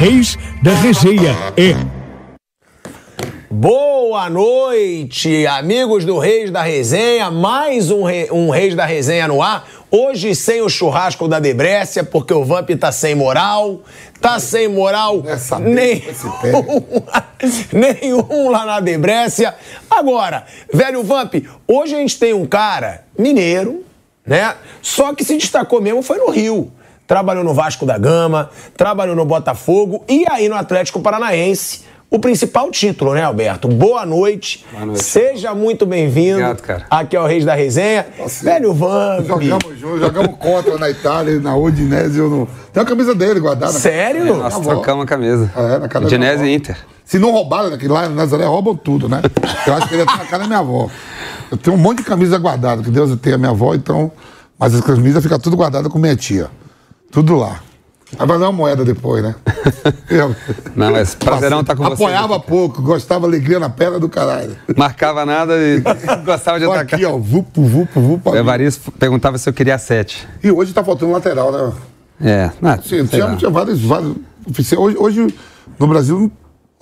Reis da Resenha é. Boa noite, amigos do Reis da Resenha. Mais um, re... um Reis da Resenha no ar. Hoje sem o churrasco da Debrécia, porque o Vamp tá sem moral. Tá sem moral nenhum, nenhum lá na Debrécia. Agora, velho Vamp, hoje a gente tem um cara mineiro, né? Só que se destacou mesmo foi no Rio trabalhou no Vasco da Gama, trabalhou no Botafogo e aí no Atlético Paranaense. O principal título, né, Alberto? Boa noite. Boa noite. Seja muito bem-vindo. Obrigado, cara. Aqui é o Reis da Resenha. Velho Vamp. Jogamos juntos, jogamos contra na Itália, na Udinese. Não... Tem a camisa dele guardada. Sério? É, nós trocamos a camisa. É, na casa Udinese e. Inter. Se não roubaram, né, que lá em Nazaré roubam tudo, né? Eu acho que ele tá na casa da minha avó. Eu tenho um monte de camisa guardada, que Deus tem a minha avó, então. Mas as camisas ficam tudo guardadas com minha tia. Tudo lá. Aí vai dar uma moeda depois, né? Eu- Não, mas prazerão tá com você. Apoiava pouco, gostava alegria na perna do caralho. Marcava nada e gostava de Tô atacar. aqui, ó, vupo, vupo, vupo. O Evaristo perguntava se eu queria sete. E hoje tá faltando lateral, né? É, ah, Sim, tinha, tinha vários, vários. Hoje, hoje, no Brasil,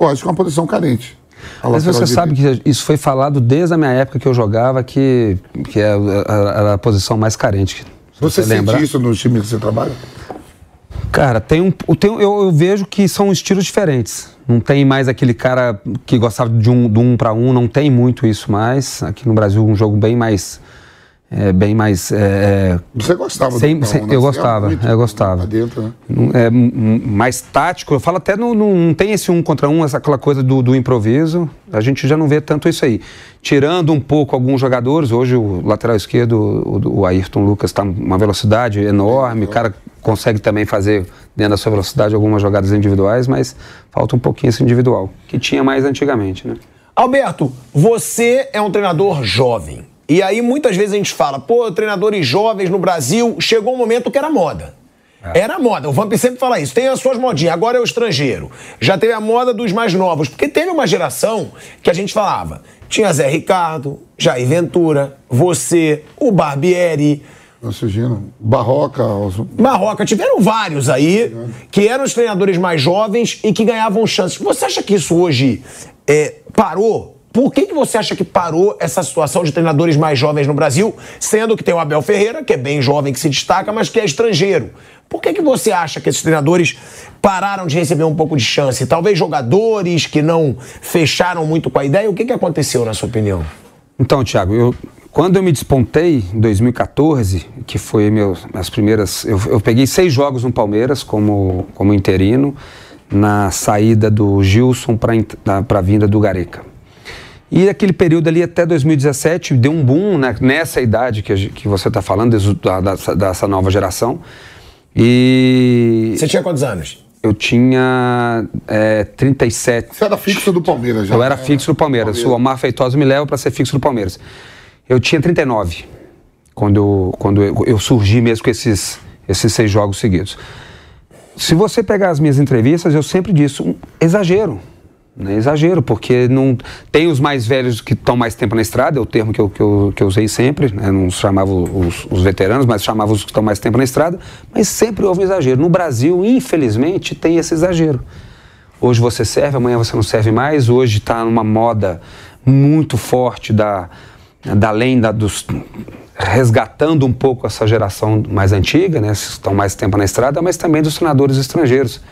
eu acho que é uma posição carente. A Mas você sabe direita. que isso foi falado desde a minha época que eu jogava, que, que é- era era a posição mais carente. Você, sente lembrar. isso no time que você trabalha? Cara, tem um, tem, eu, eu vejo que são estilos diferentes. Não tem mais aquele cara que gostava de um, do um para um, não tem muito isso mais. Aqui no Brasil, um jogo bem mais. É, bem mais. é, Você gostava Sem- do sem- né? eu gostava, muito eu gostava. Dentro, né? é, mais tático. Eu falo até no, no- não tem esse um contra um, essa aquela coisa do, do improviso. A gente já não vê tanto isso aí. Tirando um pouco alguns jogadores, hoje o lateral esquerdo, o, o Ayrton Lucas, está uma velocidade enorme. O cara consegue também fazer dentro da sua velocidade algumas jogadas individuais, mas falta um pouquinho esse individual, que tinha mais antigamente, né? Alberto, você é um treinador jovem. E aí muitas vezes a gente fala, pô, treinadores jovens no Brasil, chegou um momento que era moda. Era moda, o Vamp sempre fala isso, tem as suas modinhas, agora é o estrangeiro. Já teve a moda dos mais novos, porque teve uma geração que a gente falava, tinha Zé Ricardo, Jair Ventura, você, o Barbieri, surgindo. Barroca, Marroca, tiveram vários aí que eram os treinadores mais jovens e que ganhavam chances. Você acha que isso hoje é, parou? Por que, que você acha que parou essa situação de treinadores mais jovens no Brasil, sendo que tem o Abel Ferreira, que é bem jovem, que se destaca, mas que é estrangeiro? Por que, que você acha que esses treinadores pararam de receber um pouco de chance? Talvez jogadores que não fecharam muito com a ideia? O que, que aconteceu, na sua opinião? Então, Thiago, eu, quando eu me despontei em 2014, que foi meus, minhas primeiras. Eu, eu peguei seis jogos no Palmeiras como, como interino, na saída do Gilson para a vinda do Gareca. E aquele período ali até 2017 deu um boom né, nessa idade que, que você está falando, dessa, dessa nova geração. E Você tinha quantos anos? eu tinha é, 37. Você era fixo do Palmeiras já? Eu era fixo do Palmeiras. O Omar Feitosa me leva para ser fixo do Palmeiras. Eu tinha 39 quando eu, quando eu, eu surgi mesmo com esses, esses seis jogos seguidos. Se você pegar as minhas entrevistas, eu sempre disse um exagero. Né? Exagero, porque não tem os mais velhos que estão mais tempo na estrada, é o termo que eu, que eu, que eu usei sempre, né? não chamava os, os veteranos, mas chamava os que estão mais tempo na estrada, mas sempre houve um exagero. No Brasil, infelizmente, tem esse exagero. Hoje você serve, amanhã você não serve mais. Hoje está numa moda muito forte da, da além da, dos, resgatando um pouco essa geração mais antiga, né, estão mais tempo na estrada, mas também dos treinadores estrangeiros.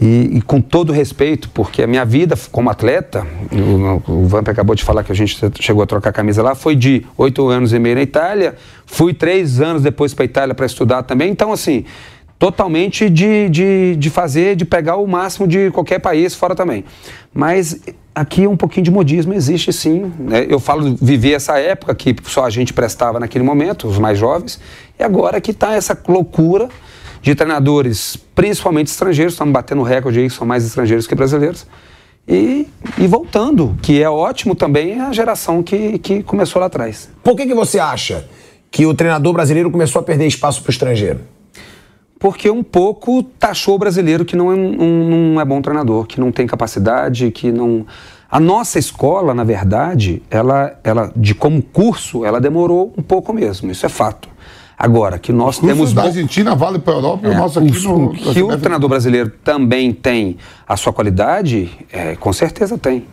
E, e com todo respeito, porque a minha vida como atleta, o, o Vamp acabou de falar que a gente chegou a trocar camisa lá, foi de oito anos e meio na Itália, fui três anos depois para a Itália para estudar também. Então, assim, totalmente de, de, de fazer, de pegar o máximo de qualquer país fora também. Mas aqui um pouquinho de modismo existe sim. Né? Eu falo viver essa época que só a gente prestava naquele momento, os mais jovens, e agora que está essa loucura de treinadores, principalmente estrangeiros, estamos batendo recorde aí, são mais estrangeiros que brasileiros. E, e voltando, que é ótimo também a geração que, que começou lá atrás. Por que, que você acha que o treinador brasileiro começou a perder espaço para o estrangeiro? Porque um pouco taxou o brasileiro que não é, um, não é bom treinador, que não tem capacidade, que não. A nossa escola, na verdade, ela, ela de como curso, ela demorou um pouco mesmo, isso é fato. Agora, que nós temos. da Argentina vale para a Europa e o É, nosso aqui os- no. que o treinador brasileiro também tem a sua qualidade, é, com certeza tem.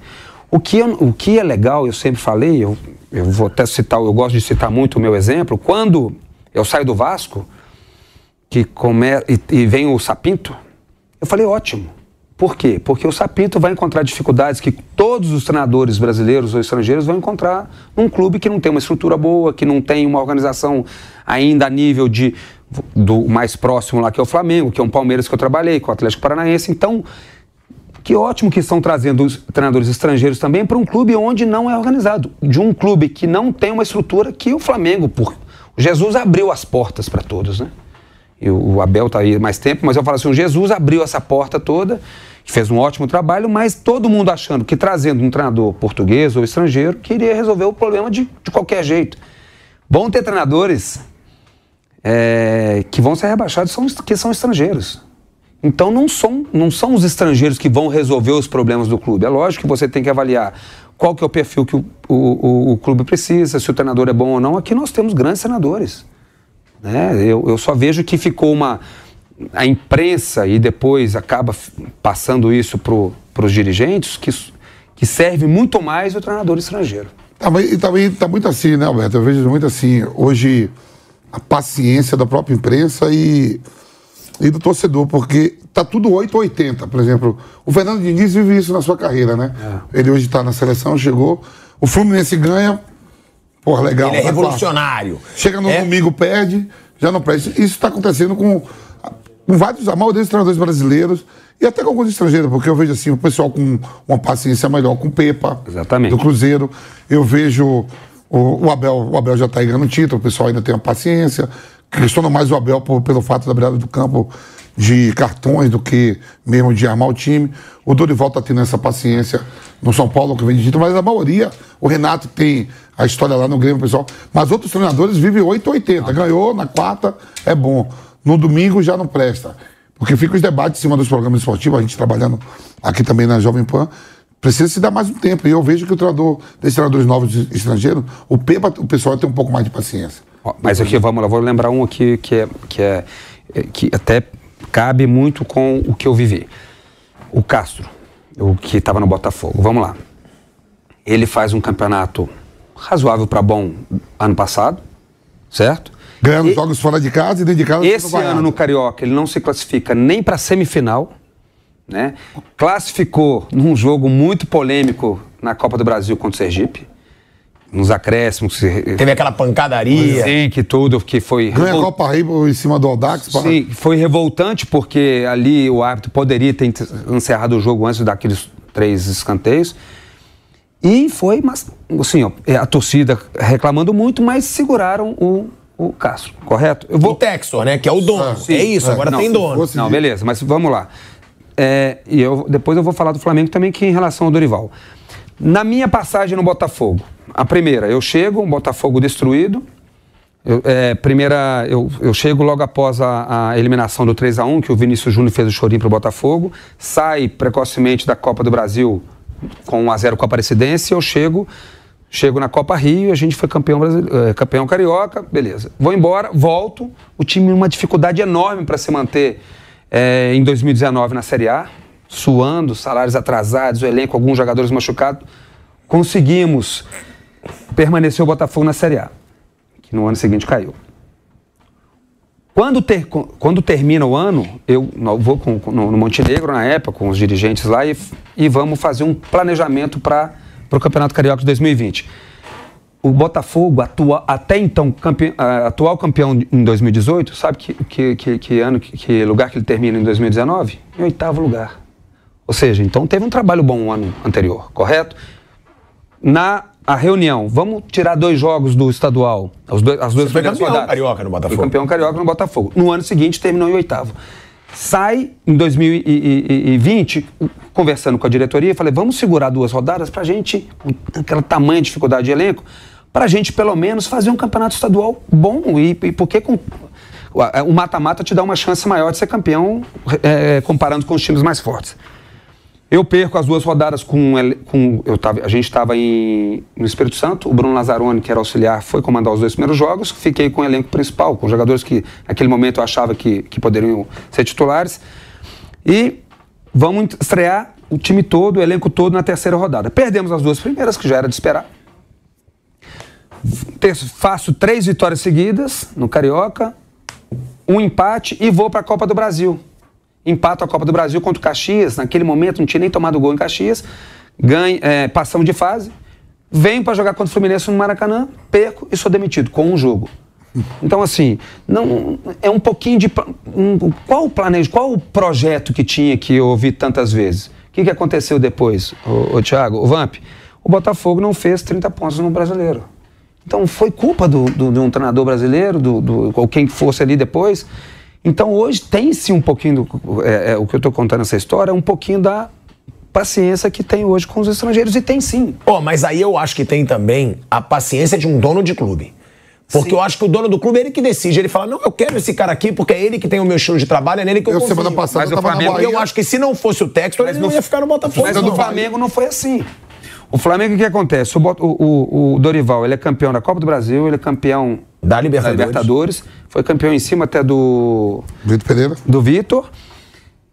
O que, eu- o que é legal, eu sempre falei, eu, eu vou até citar, eu gosto de citar muito o meu exemplo, quando eu saio do Vasco, que come, e, e vem o Sapinto, eu falei ótimo. Por quê? Porque o Sapinto vai encontrar dificuldades que todos os treinadores brasileiros ou estrangeiros vão encontrar num clube que não tem uma estrutura boa, que não tem uma organização ainda a nível de do mais próximo lá que é o Flamengo, que é um Palmeiras que eu trabalhei, com o Atlético Paranaense. Então, que ótimo que estão trazendo os treinadores estrangeiros também para um clube onde não é organizado, de um clube que não tem uma estrutura que o Flamengo, por Jesus abriu as portas para todos, né? E o Abel está aí mais tempo, mas eu falo assim, o Jesus abriu essa porta toda, fez um ótimo trabalho, mas todo mundo achando que trazendo um treinador português ou estrangeiro queria resolver o problema de, de qualquer jeito. Bom ter treinadores é, que vão ser rebaixados são, que são estrangeiros. Então não são, não são os estrangeiros que vão resolver os problemas do clube. É lógico que você tem que avaliar qual que é o perfil que o, o, o- o clube precisa, se o treinador é bom ou não. Aqui nós temos grandes treinadores. Né? Eu, eu só vejo que ficou uma. A imprensa e depois acaba passando isso para os dirigentes, que, que serve muito mais o treinador estrangeiro. Também, e também está muito assim, né, Alberto? Eu vejo muito assim, hoje, a paciência da própria imprensa e, e do torcedor, porque tá tudo 8 ou 80. Por exemplo, o Fernando Diniz vive isso na sua carreira, né? É. Ele hoje está na seleção, chegou. O Fluminense ganha, porra, legal. Ele é revolucionário. Chega no É. domingo, perde, já não presta. Isso está acontecendo com, com vários, a maioria dos treinadores brasileiros e até com alguns estrangeiros, porque eu vejo assim, o pessoal com uma paciência melhor com o Pepa, Exatamente. do Cruzeiro. Eu vejo o, o Abel, o Abel já está ganhando título, o pessoal ainda tem uma paciência. Questiono mais o Abel por- pelo fato da beirada do campo de cartões do que mesmo de armar o time. O Dorival está tendo essa paciência no São Paulo, que vem de título, mas a maioria, o Renato tem a história lá no Grêmio, pessoal. Mas outros treinadores vivem 8 ou 80. Ganhou na quarta, é bom. No domingo já não presta. Porque fica os debates em cima dos programas esportivos, a gente trabalhando aqui também na Jovem Pan. Precisa se dar mais um tempo. E eu vejo que o treinador, desses treinadores novos estrangeiros, o Pepa, o pessoal tem um pouco mais de paciência. Mas aqui, vamos lá, vou lembrar um aqui que é, que é é, que até cabe muito com o que eu vivi. O Castro, o que estava no Botafogo. Vamos lá. Ele faz um campeonato razoável para bom ano passado, certo? Ganhando E- jogos fora de casa e dentro de casa. Esse ano no Carioca ele não se classifica nem para semifinal, né? Classificou num jogo muito polêmico na Copa do Brasil contra o Sergipe, nos acréscimos, Teve aquela pancadaria. sim, que tudo que foi Ganha a revol- Copa Rio em cima do Audax. pá. Sim, foi revoltante porque ali o árbitro poderia ter encerrado o jogo antes daqueles três escanteios. E foi, mas, assim, ó, é, a torcida reclamando muito, mas seguraram o, o Castro, correto? Eu O Textor, né? Que é o dono. Sim. é isso, É. agora Não, tem dono. fosse- Não, beleza, mas vamos lá. É, e eu, depois eu vou falar do Flamengo também, que em relação ao Dorival. Na minha passagem no Botafogo, a primeira, eu chego, um Botafogo destruído. Eu, é, primeira, eu, eu chego logo após a, a eliminação do 3 a 1 que o Vinícius Júnior fez o chorinho para o Botafogo. Sai precocemente da Copa do Brasil com 1 a 0 com a Aparecidense. Eu chego, chego na Copa Rio, a gente foi campeão, brasile- eh, campeão carioca, beleza. Vou embora, volto. O time numa dificuldade enorme para se manter eh, em 2019 na Série A, suando, salários atrasados, o elenco, alguns jogadores machucados. Conseguimos permanecer o Botafogo na Série A que no ano seguinte caiu. Quando, ter, quando termina o ano, eu vou com, no, no Montenegro, na época, com os dirigentes lá, e, e vamos fazer um planejamento para o Campeonato Carioca de 2020. O Botafogo, atua, até então, campe, uh, atual campeão em 2018, sabe que, que, que, que ano, que, que lugar que ele termina em 2019? Em oitavo lugar. Ou seja, então teve um trabalho bom no ano anterior, correto? Na a reunião, vamos tirar dois jogos do estadual, as, dois, as duas Você foi primeiras campeão rodadas. carioca no Botafogo. Foi campeão carioca no Botafogo. No ano seguinte terminou em oitavo. Sai em 2020, conversando com a diretoria, falei, vamos segurar duas rodadas pra gente, com aquela tamanha dificuldade de elenco, pra gente pelo menos fazer um campeonato estadual bom. E, e porque com, o mata-mata te dá uma chance maior de ser campeão é, comparando com os times mais fortes. Eu perco as duas rodadas com. com eu tava, a gente estava no Espírito Santo, o Bruno Lazzaroni, que era auxiliar, foi comandar os dois primeiros jogos. Fiquei com o elenco principal, com jogadores que naquele momento eu achava que, que poderiam ser titulares. E vamos estrear o time todo, o elenco todo na terceira rodada. Perdemos as duas primeiras, que já era de esperar. Faço três vitórias seguidas no Carioca, um empate e vou para a Copa do Brasil empato a Copa do Brasil contra o Caxias, naquele momento não tinha nem tomado gol em Caxias, ganho, é, passamos de fase, venho para jogar contra o Fluminense no Maracanã, perco e sou demitido com um jogo. Então, assim, não, é um pouquinho de. Um, qual o planejo, qual o projeto que tinha que eu ouvi tantas vezes? O que, que aconteceu depois, o Thiago, o Vamp? O Botafogo não fez 30 pontos no brasileiro. Então foi culpa do, do, de um treinador brasileiro, do, do, ou quem fosse ali depois, então hoje tem-se um pouquinho, do, é, é, o que eu estou contando essa história, é um pouquinho da paciência que tem hoje com os estrangeiros, e tem sim. Oh, mas aí eu acho que tem também a paciência de um dono de clube. Porque Sim. eu acho que o dono do clube é ele que decide. Ele fala: não, eu quero esse cara aqui porque é ele que tem o meu estilo de trabalho, é nele que eu, eu confio. semana passada mas eu o Flamengo, eu acho que se não fosse o texto, ele não ia ficar no Botafogo. Mas no Flamengo não foi assim. O Flamengo, o que acontece? O, o, o, Dorival, ele é campeão da Copa do Brasil, ele é campeão da Libertadores. da Libertadores. Foi campeão em cima até do. Vitor Pereira. Do Vitor.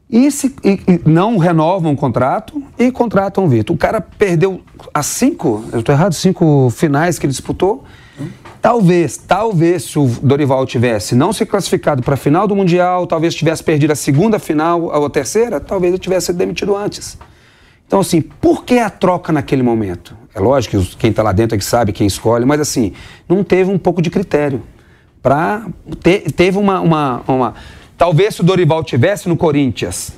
E, se, e, e não renovam o contrato e contratam o Vitor. O cara perdeu as cinco, eu estou errado, cinco finais que ele disputou. Talvez, talvez se o Dorival tivesse não se classificado para a final do Mundial, talvez tivesse perdido a segunda final ou a terceira, talvez ele tivesse sido demitido antes. Então, assim, por que a troca naquele momento? É lógico que quem está lá dentro é que sabe, quem escolhe, mas assim, não teve um pouco de critério. Pra teve uma, uma, uma. Talvez se o Dorival tivesse no Corinthians,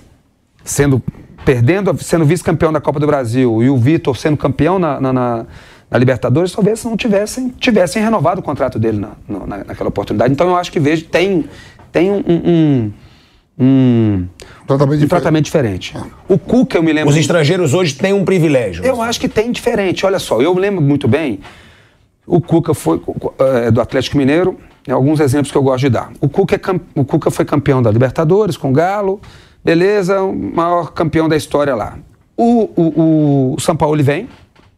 sendo perdendo, sendo vice-campeão da Copa do Brasil e o Vitor sendo campeão na, na, na, na, Libertadores, talvez não tivessem, tivessem renovado o contrato dele na, na, naquela oportunidade. Então eu acho que vejo tem, tem um, um, um, tratamento, um tratamento diferente. O Cuca, eu me lembro. Os estrangeiros hoje têm um privilégio. Eu acho que tem diferente. Olha só, eu lembro muito bem. O Cuca foi é, do Atlético Mineiro. É alguns exemplos que eu gosto de dar. O Cuca, é, o Cuca foi campeão da Libertadores com o Galo. Beleza, o maior campeão da história lá. O, o, o São Paulo vem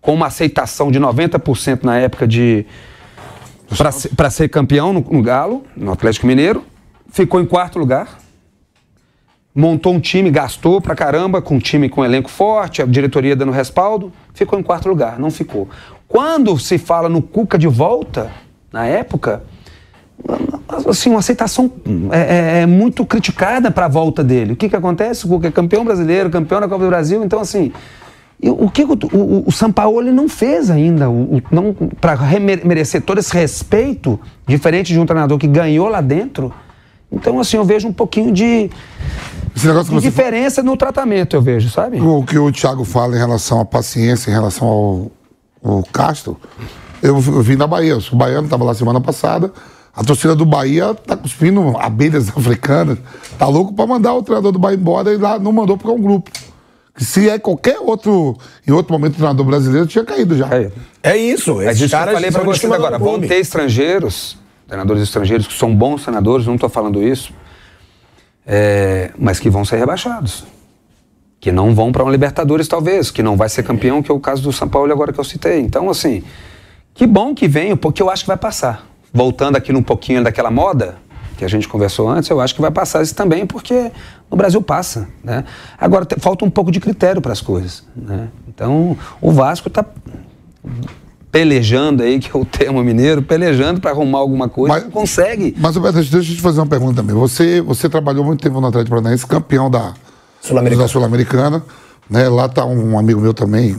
com uma aceitação de 90% na época de para ser, ser campeão no, no Galo, no Atlético Mineiro. Ficou em quarto lugar montou um time, gastou pra caramba, com um time com um elenco forte, a diretoria dando respaldo, ficou em quarto lugar, não ficou. Quando se fala no Cuca de volta, na época, assim, uma aceitação é, é, é muito criticada para a volta dele. O que, que acontece? O Cuca é campeão brasileiro, campeão da Copa do Brasil, então assim. O que o, o, o Sampaoli não fez ainda, para merecer todo esse respeito, diferente de um treinador que ganhou lá dentro. Então, assim, eu vejo um pouquinho de, de diferença no tratamento, eu vejo, sabe? O que o Thiago fala em relação à paciência, em relação ao, ao Castro, eu, eu vim da Bahia, eu sou baiano, estava lá semana passada. A torcida do Bahia tá cuspindo abelhas africanas, tá louco para mandar o treinador do Bahia embora e lá não mandou porque é um grupo. Que se é qualquer outro, em outro momento, o treinador brasileiro tinha caído já. É, é isso. Esses é caras eu falei para vocês agora. Vão ter estrangeiros, treinadores estrangeiros que são bons treinadores, não estou falando isso, é, mas que vão ser rebaixados. Que não vão para uma Libertadores, talvez, que não vai ser campeão, que é o caso do São Paulo agora que eu citei. Então, assim, que bom que venha, porque eu acho que vai passar. Voltando aqui um pouquinho daquela moda que a gente conversou antes, eu acho que vai passar isso também, porque no Brasil passa. Né? Agora, falta um pouco de critério para as coisas. Né? Então, o Vasco está pelejando aí, que é o termo mineiro, pelejando para arrumar alguma coisa, Mas- não consegue. Mas, Roberto, deixa eu te fazer uma pergunta também. Você, você trabalhou muito tempo no Atlético Paranaense, campeão da Sul-Americana. Sul-Americana. Né? Lá tá um amigo meu também,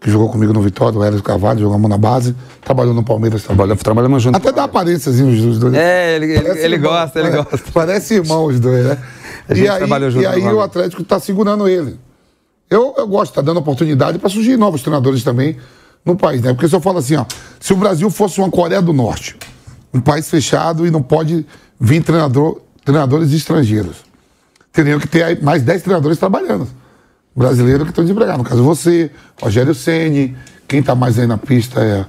que jogou comigo no Vitória, o Hélio Carvalho, jogamos na base, trabalhou no Palmeiras também. Trabalha- Trabalhamos junto. Até dá aparênciazinho os dois. É, ele, ele, ele irmão, gosta, ele parece- gosta. Parece irmão os dois, né? A gente E aí, trabalhou junto e aí o Atlético tá segurando ele. Eu, eu gosto, tá dando oportunidade para surgir novos treinadores também no país, né? Porque se eu falo assim, ó, se o Brasil fosse uma Coreia do Norte, um país fechado e não pode vir treinador, treinadores estrangeiros, teriam que ter mais 10 treinadores trabalhando. Brasileiros que estão desempregados. No caso, você, Rogério Ceni, quem tá mais aí na pista é.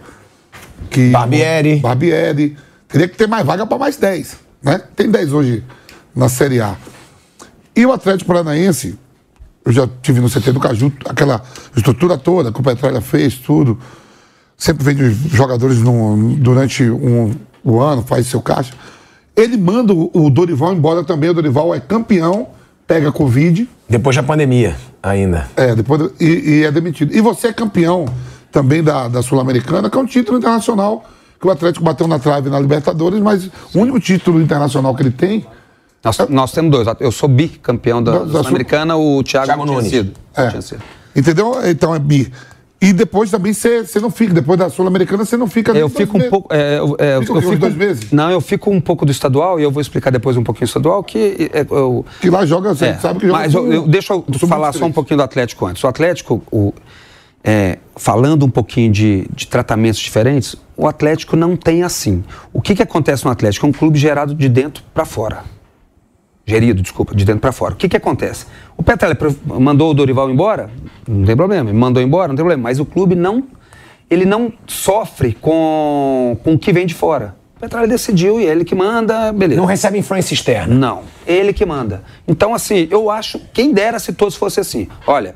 Que, Barbieri. Barbieri. Teria que ter mais vaga para mais 10. Né? Tem 10 hoje na Série A. E o Atlético Paranaense, eu já tive no CT do Caju, aquela estrutura toda que o Petralha fez, tudo. Sempre vende os jogadores no- durante um, o ano, faz seu caixa. Ele manda o, Dorival embora também. O Dorival é campeão, pega Covid, Depois da pandemia, ainda. é, depois do- e, e é demitido. E você é campeão também da, da Sul-Americana, que é um título internacional que o Atlético bateu na trave na Libertadores, mas o único título internacional que ele tem Nós, nós temos dois. Eu sou bicampeão da, Da- Sul-Americana, o Thiago, Thiago não tinha Nunes. sido. É. Tinha sido. Entendeu? Então é bi. E depois também você não fica, depois da Sul-Americana você não fica Eu dois fico um meses. pouco. é, eu, é, Fica eu fico, dois meses? Não, eu fico um pouco do estadual e eu vou explicar depois um pouquinho do estadual, que é, eu, Que lá joga, você É, sabe que joga. Mas eu, eu- deixa eu falar só um sub-23. pouquinho do Atlético antes. O Atlético, o- é, falando um pouquinho de, de tratamentos diferentes, o Atlético não tem assim. O que, que acontece no Atlético? É um clube gerado de dentro para fora. Gerido, desculpa, de dentro para fora. O que, que acontece? O Petralha mandou o Dorival embora? Não tem problema. Ele mandou embora? Não tem problema. Mas o clube não, ele não sofre com, com o que vem de fora. O Petralha decidiu e é ele que manda, beleza. Não recebe influência externa. Não, ele que manda. Então, assim, eu acho, quem dera se todos fossem assim. Olha,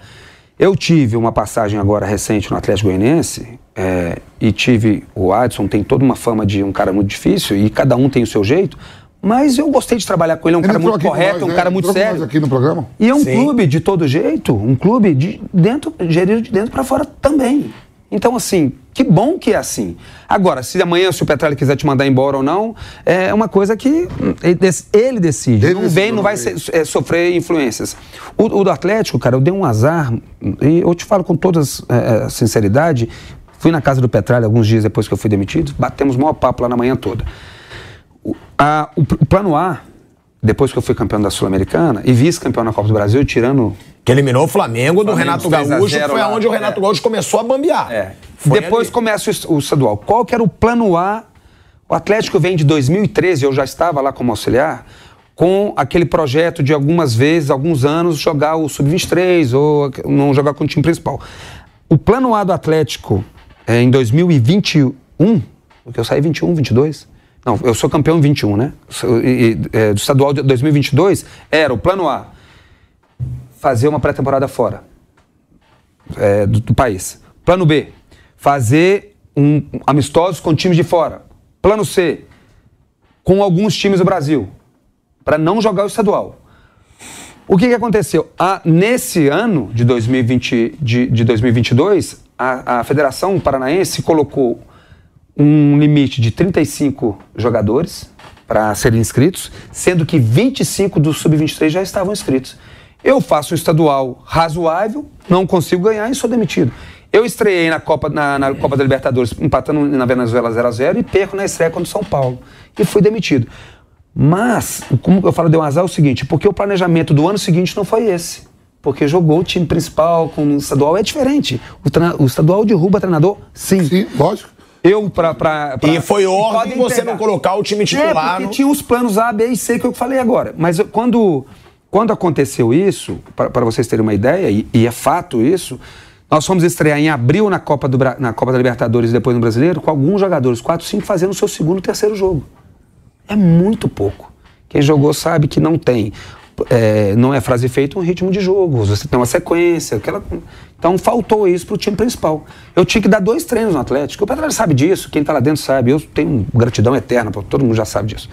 eu tive uma passagem agora recente no Atlético Goianiense é, e tive, o Adson tem toda uma fama de um cara muito difícil e cada um tem o seu jeito, mas eu gostei de trabalhar com ele, é um Ele cara muito correto, nós, é um né? cara muito sério. aqui no programa. E é um Sim. clube de todo jeito, um clube de dentro, gerido de dentro para fora também. Então, assim, que bom que é assim. Agora, se amanhã, se o Petralha quiser te mandar embora ou não, é uma coisa que hum, ele dec- ele decide. Ele não decide, vem, não vai ser- é, sofrer influências. O, o do Atlético, cara, eu dei um azar, e eu te falo com toda é, sinceridade, fui na casa do Petralha alguns dias depois que eu fui demitido, batemos o maior papo lá na manhã toda. O, a- o o plano A, depois que eu fui campeão da Sul-Americana e vice-campeão na Copa do Brasil, tirando Que eliminou o Flamengo do Flamengo, Renato 3 a Gaúcho, 0 foi onde o Renato É. Gaúcho começou a bambear. É. Depois ali. começa o o estadual. Qual que era o plano A? O Atlético vem de 2013, eu já estava lá como auxiliar, com aquele projeto de algumas vezes, alguns anos, jogar o Sub-23 ou não jogar com o time principal. O plano A do Atlético é, em 2021, porque eu saí 21, 22. Não, eu sou campeão em 21, né? E- e, é, do estadual de 2022 era o plano A fazer uma pré-temporada fora é, do, do país. Plano B, fazer um, um amistosos com times de fora. Plano C, com alguns times do Brasil, para não jogar o estadual. O que, que aconteceu? Ah, nesse ano de, 2020, de, de 2022, a, a Federação Paranaense colocou um limite de 35 jogadores para serem inscritos, sendo que 25 do Sub-23 já estavam inscritos. Eu faço um estadual razoável, não consigo ganhar e sou demitido. Eu estreiei na Copa, na, na Copa da Libertadores, empatando na Venezuela 0 a 0 e perco na estreia contra o São Paulo. E fui demitido. Mas, como eu falo, deu um azar é o seguinte, porque o planejamento do ano seguinte não foi esse. Porque jogou o time principal com o estadual, é diferente. O, o estadual derruba treinador, sim. Sim, lógico. Eu, pra, pra, pra- E foi ordem você não colocar o time É, titular. porque no- tinha os planos A, B e C que eu falei agora. Mas quando, quando aconteceu isso, para vocês terem uma ideia, e, e é fato isso, nós fomos estrear em abril na Copa, do, na Copa da Libertadores e depois no Brasileiro, com alguns jogadores, 4, 5, fazendo o seu segundo terceiro jogo. É muito pouco. Quem jogou sabe que não tem. É, não é frase feita um ritmo de jogo. Você tem uma sequência. Aquela... Então faltou isso para o time principal. Eu tinha que dar dois treinos no Atlético. O Petralha sabe disso, quem está lá dentro sabe. Eu tenho gratidão eterna, todo mundo já sabe disso.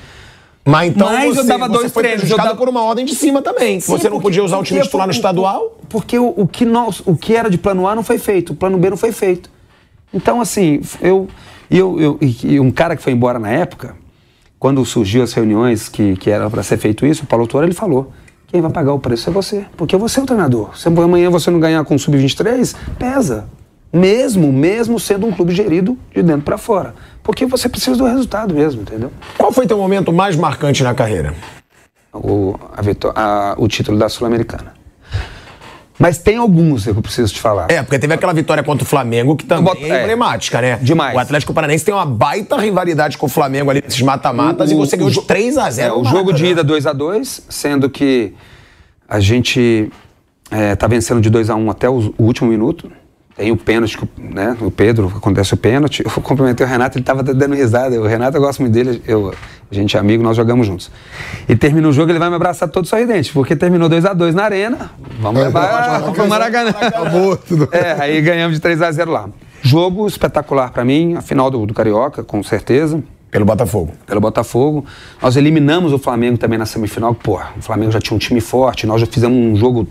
Mas então Mas você, eu dava dois foi treinos, eu dava- por uma ordem de cima também. Sim, você não porque- podia usar o time titular no estadual? Porque o, o que nós, o que era de plano A não foi feito, o plano B não foi feito. Então, assim, eu, eu, eu e um cara que foi embora na época, quando surgiu as reuniões que, que era para ser feito isso, o Paulo Toro, ele falou, quem vai pagar o preço é você, porque você é o treinador. Se amanhã você não ganhar com o Sub-23, pesa. Mesmo, mesmo sendo um clube gerido de dentro para fora. Porque você precisa do resultado mesmo, entendeu? Qual foi teu momento mais marcante na carreira? O, a a- o título da Sul-Americana. Mas tem alguns que eu preciso te falar. É, porque teve aquela vitória contra o Flamengo que também boto- é é. emblemática, né? Demais. O Atlético Paranaense tem uma baita rivalidade com o Flamengo ali nesses mata-matas e você ganhou de jo- 3 a 0 É, o jogo de ida 2 a 2 sendo que a gente é, tá vencendo de 2 a 1 até o, o último minuto. Tem o pênalti, o- né? O Pedro, acontece o pênalti. Eu cumprimentei o Renato, ele estava dando risada. O Renato, eu gosto muito dele, eu, a gente é amigo, nós jogamos juntos. E termina o jogo, ele vai me abraçar todo sorridente, porque terminou 2 a 2 na arena. Vamos É, levar vai, pro Maracanã. Acabou tudo. É, aí ganhamos de 3 a 0 lá. Jogo espetacular para mim, a final do, do Carioca, com certeza Pelo Botafogo. pelo Botafogo. Nós eliminamos o Flamengo também na semifinal. Pô, o Flamengo já tinha um time forte, nós já fizemos um jogo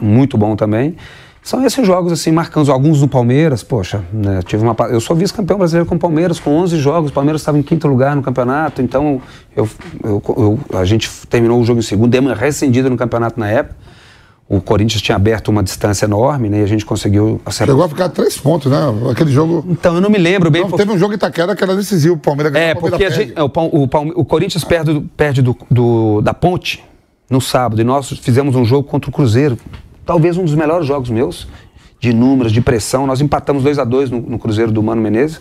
muito bom também. São esses jogos assim marcantes, alguns do Palmeiras, poxa, né, eu tive uma eu sou vice-campeão brasileiro com o Palmeiras com 11 jogos, o Palmeiras estava em quinto lugar no campeonato, então eu, eu- eu- a gente terminou o jogo em segundo, deu uma rescindida no campeonato na época. O Corinthians tinha aberto uma distância enorme, né, e a gente conseguiu acertar. Chegou a ficar três pontos, né? Aquele jogo. Então, eu não me lembro bem Não, por- teve um jogo em Itaquera que era decisivo, o Palmeiras ganhou, É, o Palmeiras porque a perde. gente- é, o, o Palme- o Corinthians perde, do- perde do, do- da ponte no sábado e nós fizemos um jogo contra o Cruzeiro. Talvez um dos melhores jogos meus, de números, de pressão. Nós empatamos 2 a 2 no, no Cruzeiro do Mano Menezes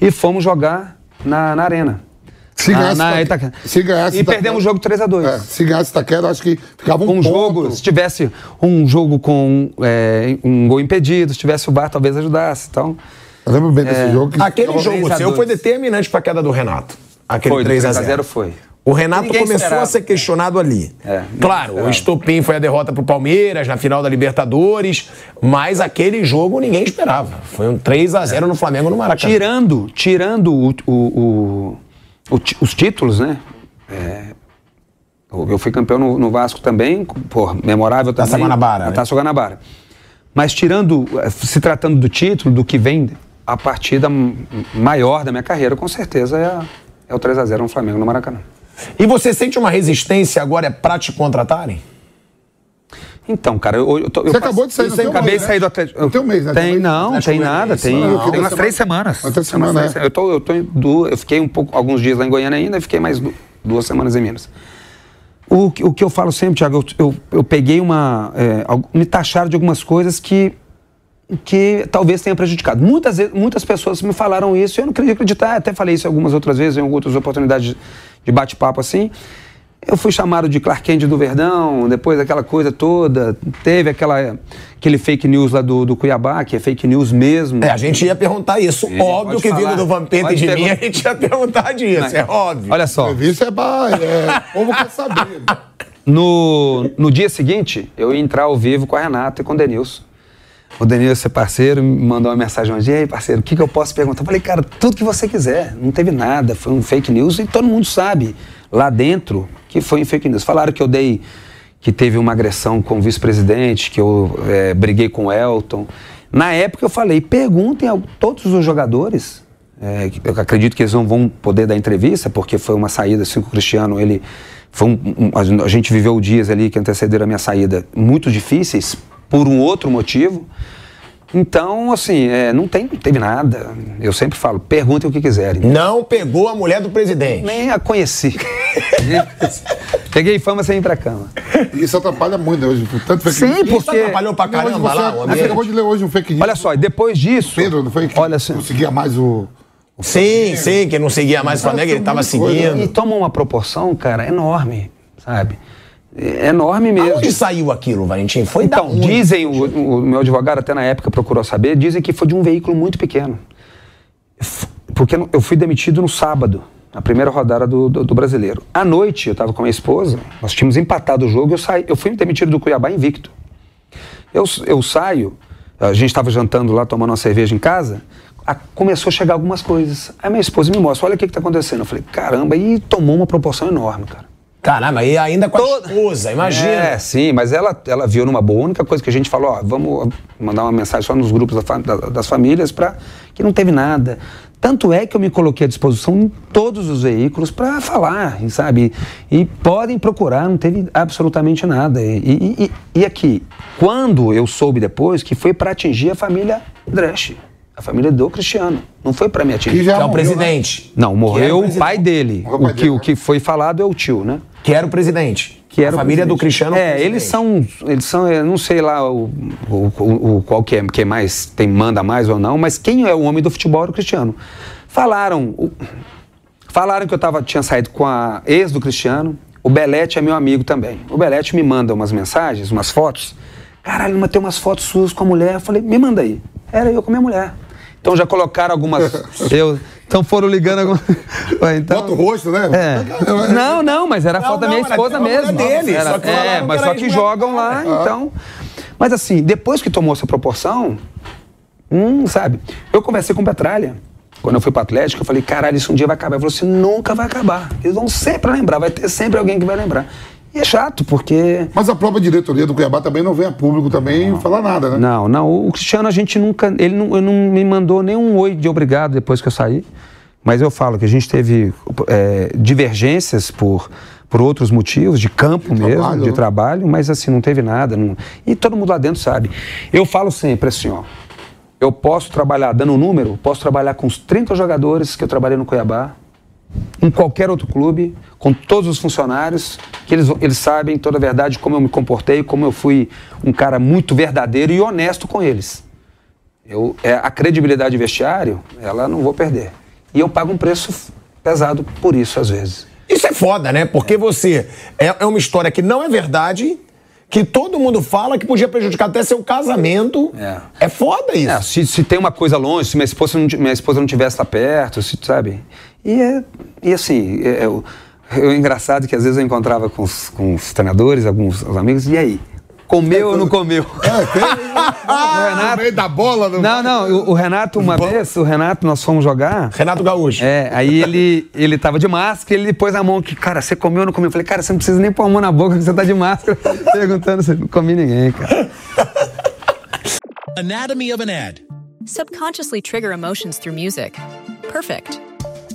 e fomos jogar na, na Arena. Se na, ganhasse na Itaque- Itaquera. se ganhasse E perdemos o jogo 3 a 2 É, se ganhasse Itaquera, acho que ficava um, um ponto. jogo, se tivesse um jogo com é, um gol impedido, se tivesse o VAR, talvez ajudasse. Então, Eu lembro bem desse É. jogo. Que Aquele jogo 3 a seu 2. foi determinante pra queda do Renato. Aquele foi, 3 a 3 a 0 0 foi. O Renato Ninguém começou esperava. a ser questionado ali. É, claro, o esperava. estopim foi a derrota pro Palmeiras na final da Libertadores, mas aquele jogo ninguém esperava. Foi um 3 a 0 no Flamengo no Maracanã. Tirando, tirando o- o- o- o os títulos, né? É, eu fui campeão no, no Vasco também, pô, memorável também. Taça Guanabara, Na né? Taça Guanabara. Mas tirando, eh, se tratando do título, do que vem, a partida maior da minha carreira, com certeza, é, a- é o 3x0 no Flamengo, no Maracanã. E você sente uma resistência agora é pra te contratarem? Então, cara, eu, eu, tô- eu Você acabou de sair, não tem um acabei de sair do Atlético. Não tem um mês, né? Tem, Tem mês. não, tem Atlético nada. Tem, não, tem eu fiquei umas uma três semana- semanas. umas três Tem umas semanas, é. Eu tô, eu tô em duas, eu fiquei um pouco, alguns dias lá em Goiânia ainda, e fiquei mais du- duas semanas em Minas. O, que- o que eu falo sempre, Thiago, eu, eu, eu peguei uma. é, me taxaram de algumas coisas que, que talvez tenha prejudicado. Muitas, vezes- muitas pessoas me falaram isso e eu não queria acreditar. Até falei isso algumas outras vezes, em outras oportunidades de, bate-papo assim. Eu fui chamado de Clark Kent do Verdão, depois aquela coisa toda. Teve aquela, aquele fake news lá do, do Cuiabá, que é fake news mesmo. É, a gente ia perguntar isso. É, óbvio que vindo falar. do Vampeta e de mim, a gente ia perguntar disso, é óbvio. Olha só. Isso é, ba- é, o povo quer saber. No, no dia seguinte, eu ia entrar ao vivo com a Renata e com o Denilson. O Denilson é parceiro, me mandou uma mensagem hoje. E aí, parceiro, o que, que eu posso perguntar? Eu falei, cara, tudo que você quiser. Não teve nada, foi um fake news e todo mundo sabe lá dentro que foi um fake news. Falaram que eu dei, que teve uma agressão com o vice-presidente, que eu eh, briguei com o Elton. Na época eu falei, perguntem a todos os jogadores. que eu acredito que eles não vão poder dar entrevista, porque foi uma saída assim o Cristiano, ele foi um, um- a gente viveu dias ali que antecederam a minha saída muito difíceis por um outro motivo. Então, assim, é, não, tem, não teve nada. Eu sempre falo, perguntem o que quiserem. Não pegou a mulher do presidente. Nem a conheci. Peguei fama sem ir pra cama. Isso atrapalha muito, né? Hoje, tanto fake Sim, news. Isso porque- atrapalhou pra Não, caramba você, lá, você ambiente. acabou de ler hoje um fake news. Olha só, e depois disso. Pedro, não foi? Que Olha assim. Não seguia mais o. Sim, sim, que não seguia mais o Flamengo, ele tava muita coisa, E seguindo. toma uma proporção, cara, enorme, sabe? É enorme mesmo. Onde saiu aquilo, Valentim? Foi da Então, onde? dizem, o, o meu advogado até na época procurou saber, dizem que foi de um veículo muito pequeno. Porque eu- eu fui demitido no sábado, na primeira rodada do, do, do brasileiro. À noite, eu estava com a minha esposa, nós tínhamos empatado o jogo, eu, saí, eu fui demitido do Cuiabá invicto. Eu, eu saio, a gente estava jantando lá, tomando uma cerveja em casa, a- começou a chegar algumas coisas. Aí minha esposa me mostra, olha o que está acontecendo. Eu falei, caramba, e tomou uma proporção enorme, cara. Caramba, e ainda com a Toda- esposa, imagina. É, sim, mas ela, ela viu numa boa. A única coisa que a gente falou, ó, vamos mandar uma mensagem só nos grupos da das famílias para que não teve nada. Tanto é que eu me coloquei à disposição em todos os veículos para falar, sabe? E podem procurar, não teve absolutamente nada. E, e- e- e aqui, quando eu soube depois que foi para atingir a família Dresch, a família do Cristiano, não foi para me atingir. Que já Que é o morreu, né? presidente. Não, morreu o presidente. pai dele. Morreu o pai O que, dele, o né? que foi falado é o tio, né? Que era o presidente. que era a família do presidente. Cristiano. É, presidente. eles são, eles são, eu não sei lá o, o, o- o- qual que é, que é mais, tem manda mais ou não, mas quem é o homem do futebol era o Cristiano. Falaram, o- falaram que eu tava, tinha saído com a ex do Cristiano. O Belete é meu amigo também. O Belete me manda umas mensagens, umas fotos. Caralho, mas tem umas fotos suas com a mulher. Eu falei, me manda aí. Era eu com a minha mulher. Então já colocaram algumas. eu, então foram ligando algumas. Então, Bota o rosto, né? é. Não, não, mas era a Não, foto da minha era esposa a mulher mesmo. dele, Era- só que é, mas só era que jogam lá, então. Mas assim, depois que tomou essa proporção, hum, sabe? Eu conversei com o Petralha. Quando eu fui pro Atlético, eu falei, caralho, isso um dia vai acabar. Ele falou assim, nunca vai acabar. Eles vão sempre lembrar, vai ter sempre alguém que vai lembrar. E é chato, porque. Mas a própria diretoria do Cuiabá também não vem a público também falar nada, né? Não, não. O Cristiano, a gente nunca. Ele não, ele não me mandou nenhum oi de obrigado depois que eu saí. Mas eu falo que a gente teve é, divergências por, por outros motivos, de campo De mesmo, trabalho, de né? trabalho, mas assim, não teve nada. não- E todo mundo lá dentro sabe. Eu falo sempre assim, ó. Eu posso trabalhar, dando um número, posso trabalhar com os 30 jogadores que eu trabalhei no Cuiabá, em qualquer outro clube, com todos os funcionários, que eles, eles sabem toda a verdade, como eu me comportei, como eu fui um cara muito verdadeiro e honesto com eles. Eu, é, a credibilidade de vestiário, ela não vou perder. E eu pago um preço pesado por isso, às vezes. Isso é foda, né? Porque você. É, é uma história que não é verdade, que todo mundo fala que podia prejudicar até seu casamento. É. É foda isso. É, se, se tem uma coisa longe, se minha esposa não, minha esposa não tivesse lá perto, se, sabe? E, é, e assim, é, é, o é o engraçado que às vezes eu encontrava com os, com os treinadores, alguns os amigos, e aí? Comeu ou não comeu? É, tem. Renato- no meio da bola. No... Não, não, o, o Renato, uma vez, o Renato, nós fomos jogar. Renato Gaúcho. É, aí ele, ele tava de máscara e ele pôs a mão que, cara, você comeu ou não comeu? Eu falei, cara, você não precisa nem pôr a mão na boca que você tá de máscara. Perguntando se não comi ninguém, cara. Anatomy of an ad. Subconsciously trigger emotions through music. Perfect.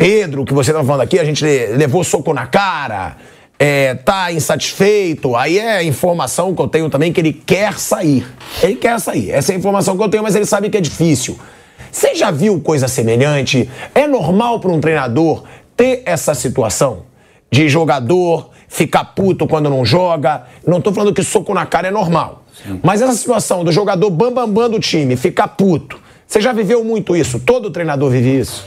Pedro, que você estava falando aqui, a gente le- levou soco na cara, é, tá insatisfeito. Aí é informação que eu tenho também que ele quer sair. Ele quer sair. Essa é a informação que eu tenho, mas ele sabe que é difícil. Você já viu coisa semelhante? É normal para um treinador ter essa situação de jogador ficar puto quando não joga? Não tô falando que soco na cara é normal. Mas essa situação do jogador bambambam bam, bam do time ficar puto. Você já viveu muito isso? Todo treinador vive isso?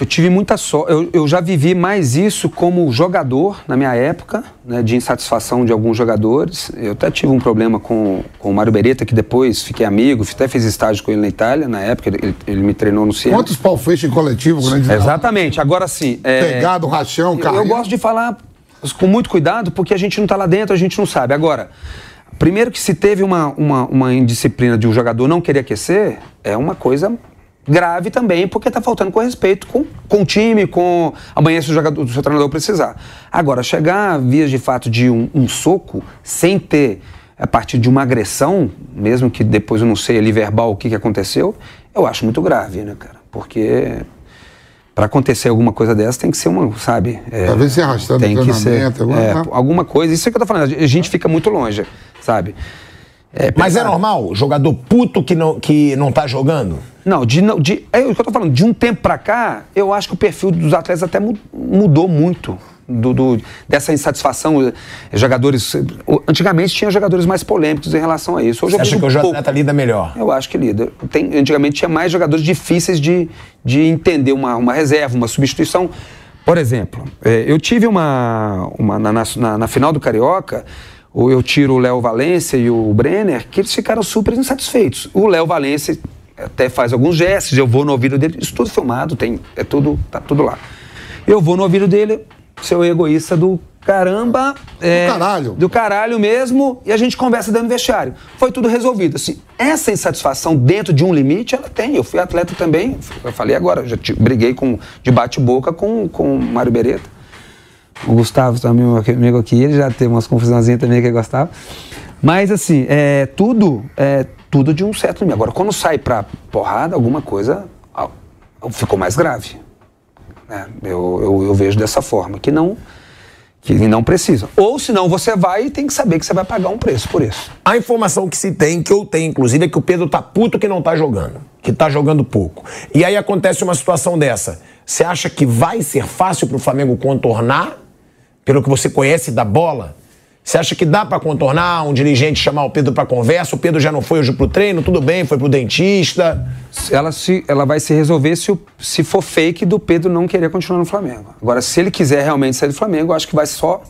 Eu tive muita sorte. Eu, eu já vivi mais isso como jogador na minha época, né, de insatisfação de alguns jogadores. Eu até tive um problema com, com o Mário Beretta, que depois fiquei amigo, até fiz estágio com ele na Itália, na época, ele, ele me treinou no Siena. Quantos pau fecha em coletivo a gente Exatamente. Agora sim. É, Pegado, rachão, eu, carreira. eu gosto de falar com muito cuidado, porque a gente não está lá dentro, a gente não sabe. Agora, primeiro que se teve uma, uma, uma indisciplina de um jogador não querer aquecer, é uma coisa grave também, porque está faltando com respeito com, com o time, com amanhã se o, jogador, o seu treinador precisar. Agora, chegar vias de fato de um, um soco sem ter a partir de uma agressão, mesmo que depois eu não sei ali verbal o que, que aconteceu, eu acho muito grave, né, cara? Porque para acontecer alguma coisa dessa tem que ser uma, sabe? É, vezes se arrastando tem que ser alguma- é, alguma coisa. Isso é que eu tô falando. A gente fica muito longe, sabe? É, Mas é normal? Jogador puto que não, que não tá jogando? Não, de, de, é o que eu tô falando. De um tempo pra cá, eu acho que o perfil dos atletas até mu- mudou muito. Do, do- dessa insatisfação, eh, jogadores. eh, Antigamente tinha jogadores mais polêmicos em relação a isso. Hoje Você acha que o pouco. atleta lida melhor? Eu acho que lida. Tem, antigamente tinha mais jogadores difíceis de, de entender uma, uma reserva, uma substituição. Por exemplo, é, eu tive uma. uma na, na, na final do Carioca, o- eu tiro o Léo Valência e o Brenner, que eles ficaram super insatisfeitos. O Léo Valência até faz alguns gestos, eu vou no ouvido dele, isso tudo filmado, tem, é tudo, tá tudo lá. Eu vou no ouvido dele, seu egoísta do caramba. é, caralho. Do caralho mesmo, e a gente conversa dentro do vestiário. Foi tudo resolvido. Assim, essa insatisfação dentro de um limite, ela tem. Eu fui atleta também, eu falei agora, já te- briguei com, de bate-boca com, com o Mário Beretta. O Gustavo também, meu amigo aqui, ele já teve umas confusãozinhas também que ele gostava. Mas assim, é tudo, é tudo de um certo limite. Agora, quando sai pra porrada, alguma coisa ah, ficou mais grave. né? Eu, eu, eu vejo dessa forma, que não, que não precisa. Ou senão você vai e tem que saber que você vai pagar um preço por isso. A informação que se tem, que eu tenho, inclusive, é que o Pedro tá puto que não tá jogando. Que tá jogando pouco. E aí acontece uma situação dessa. Você acha que vai ser fácil pro Flamengo contornar, pelo que você conhece da bola? Você acha que dá pra contornar um dirigente chamar o Pedro pra conversa? O Pedro já não foi hoje pro treino, tudo bem, foi pro dentista. Ela, se, ela vai se resolver se, o- se for fake do Pedro não querer continuar no Flamengo. Agora, se ele quiser realmente sair do Flamengo, acho que vai só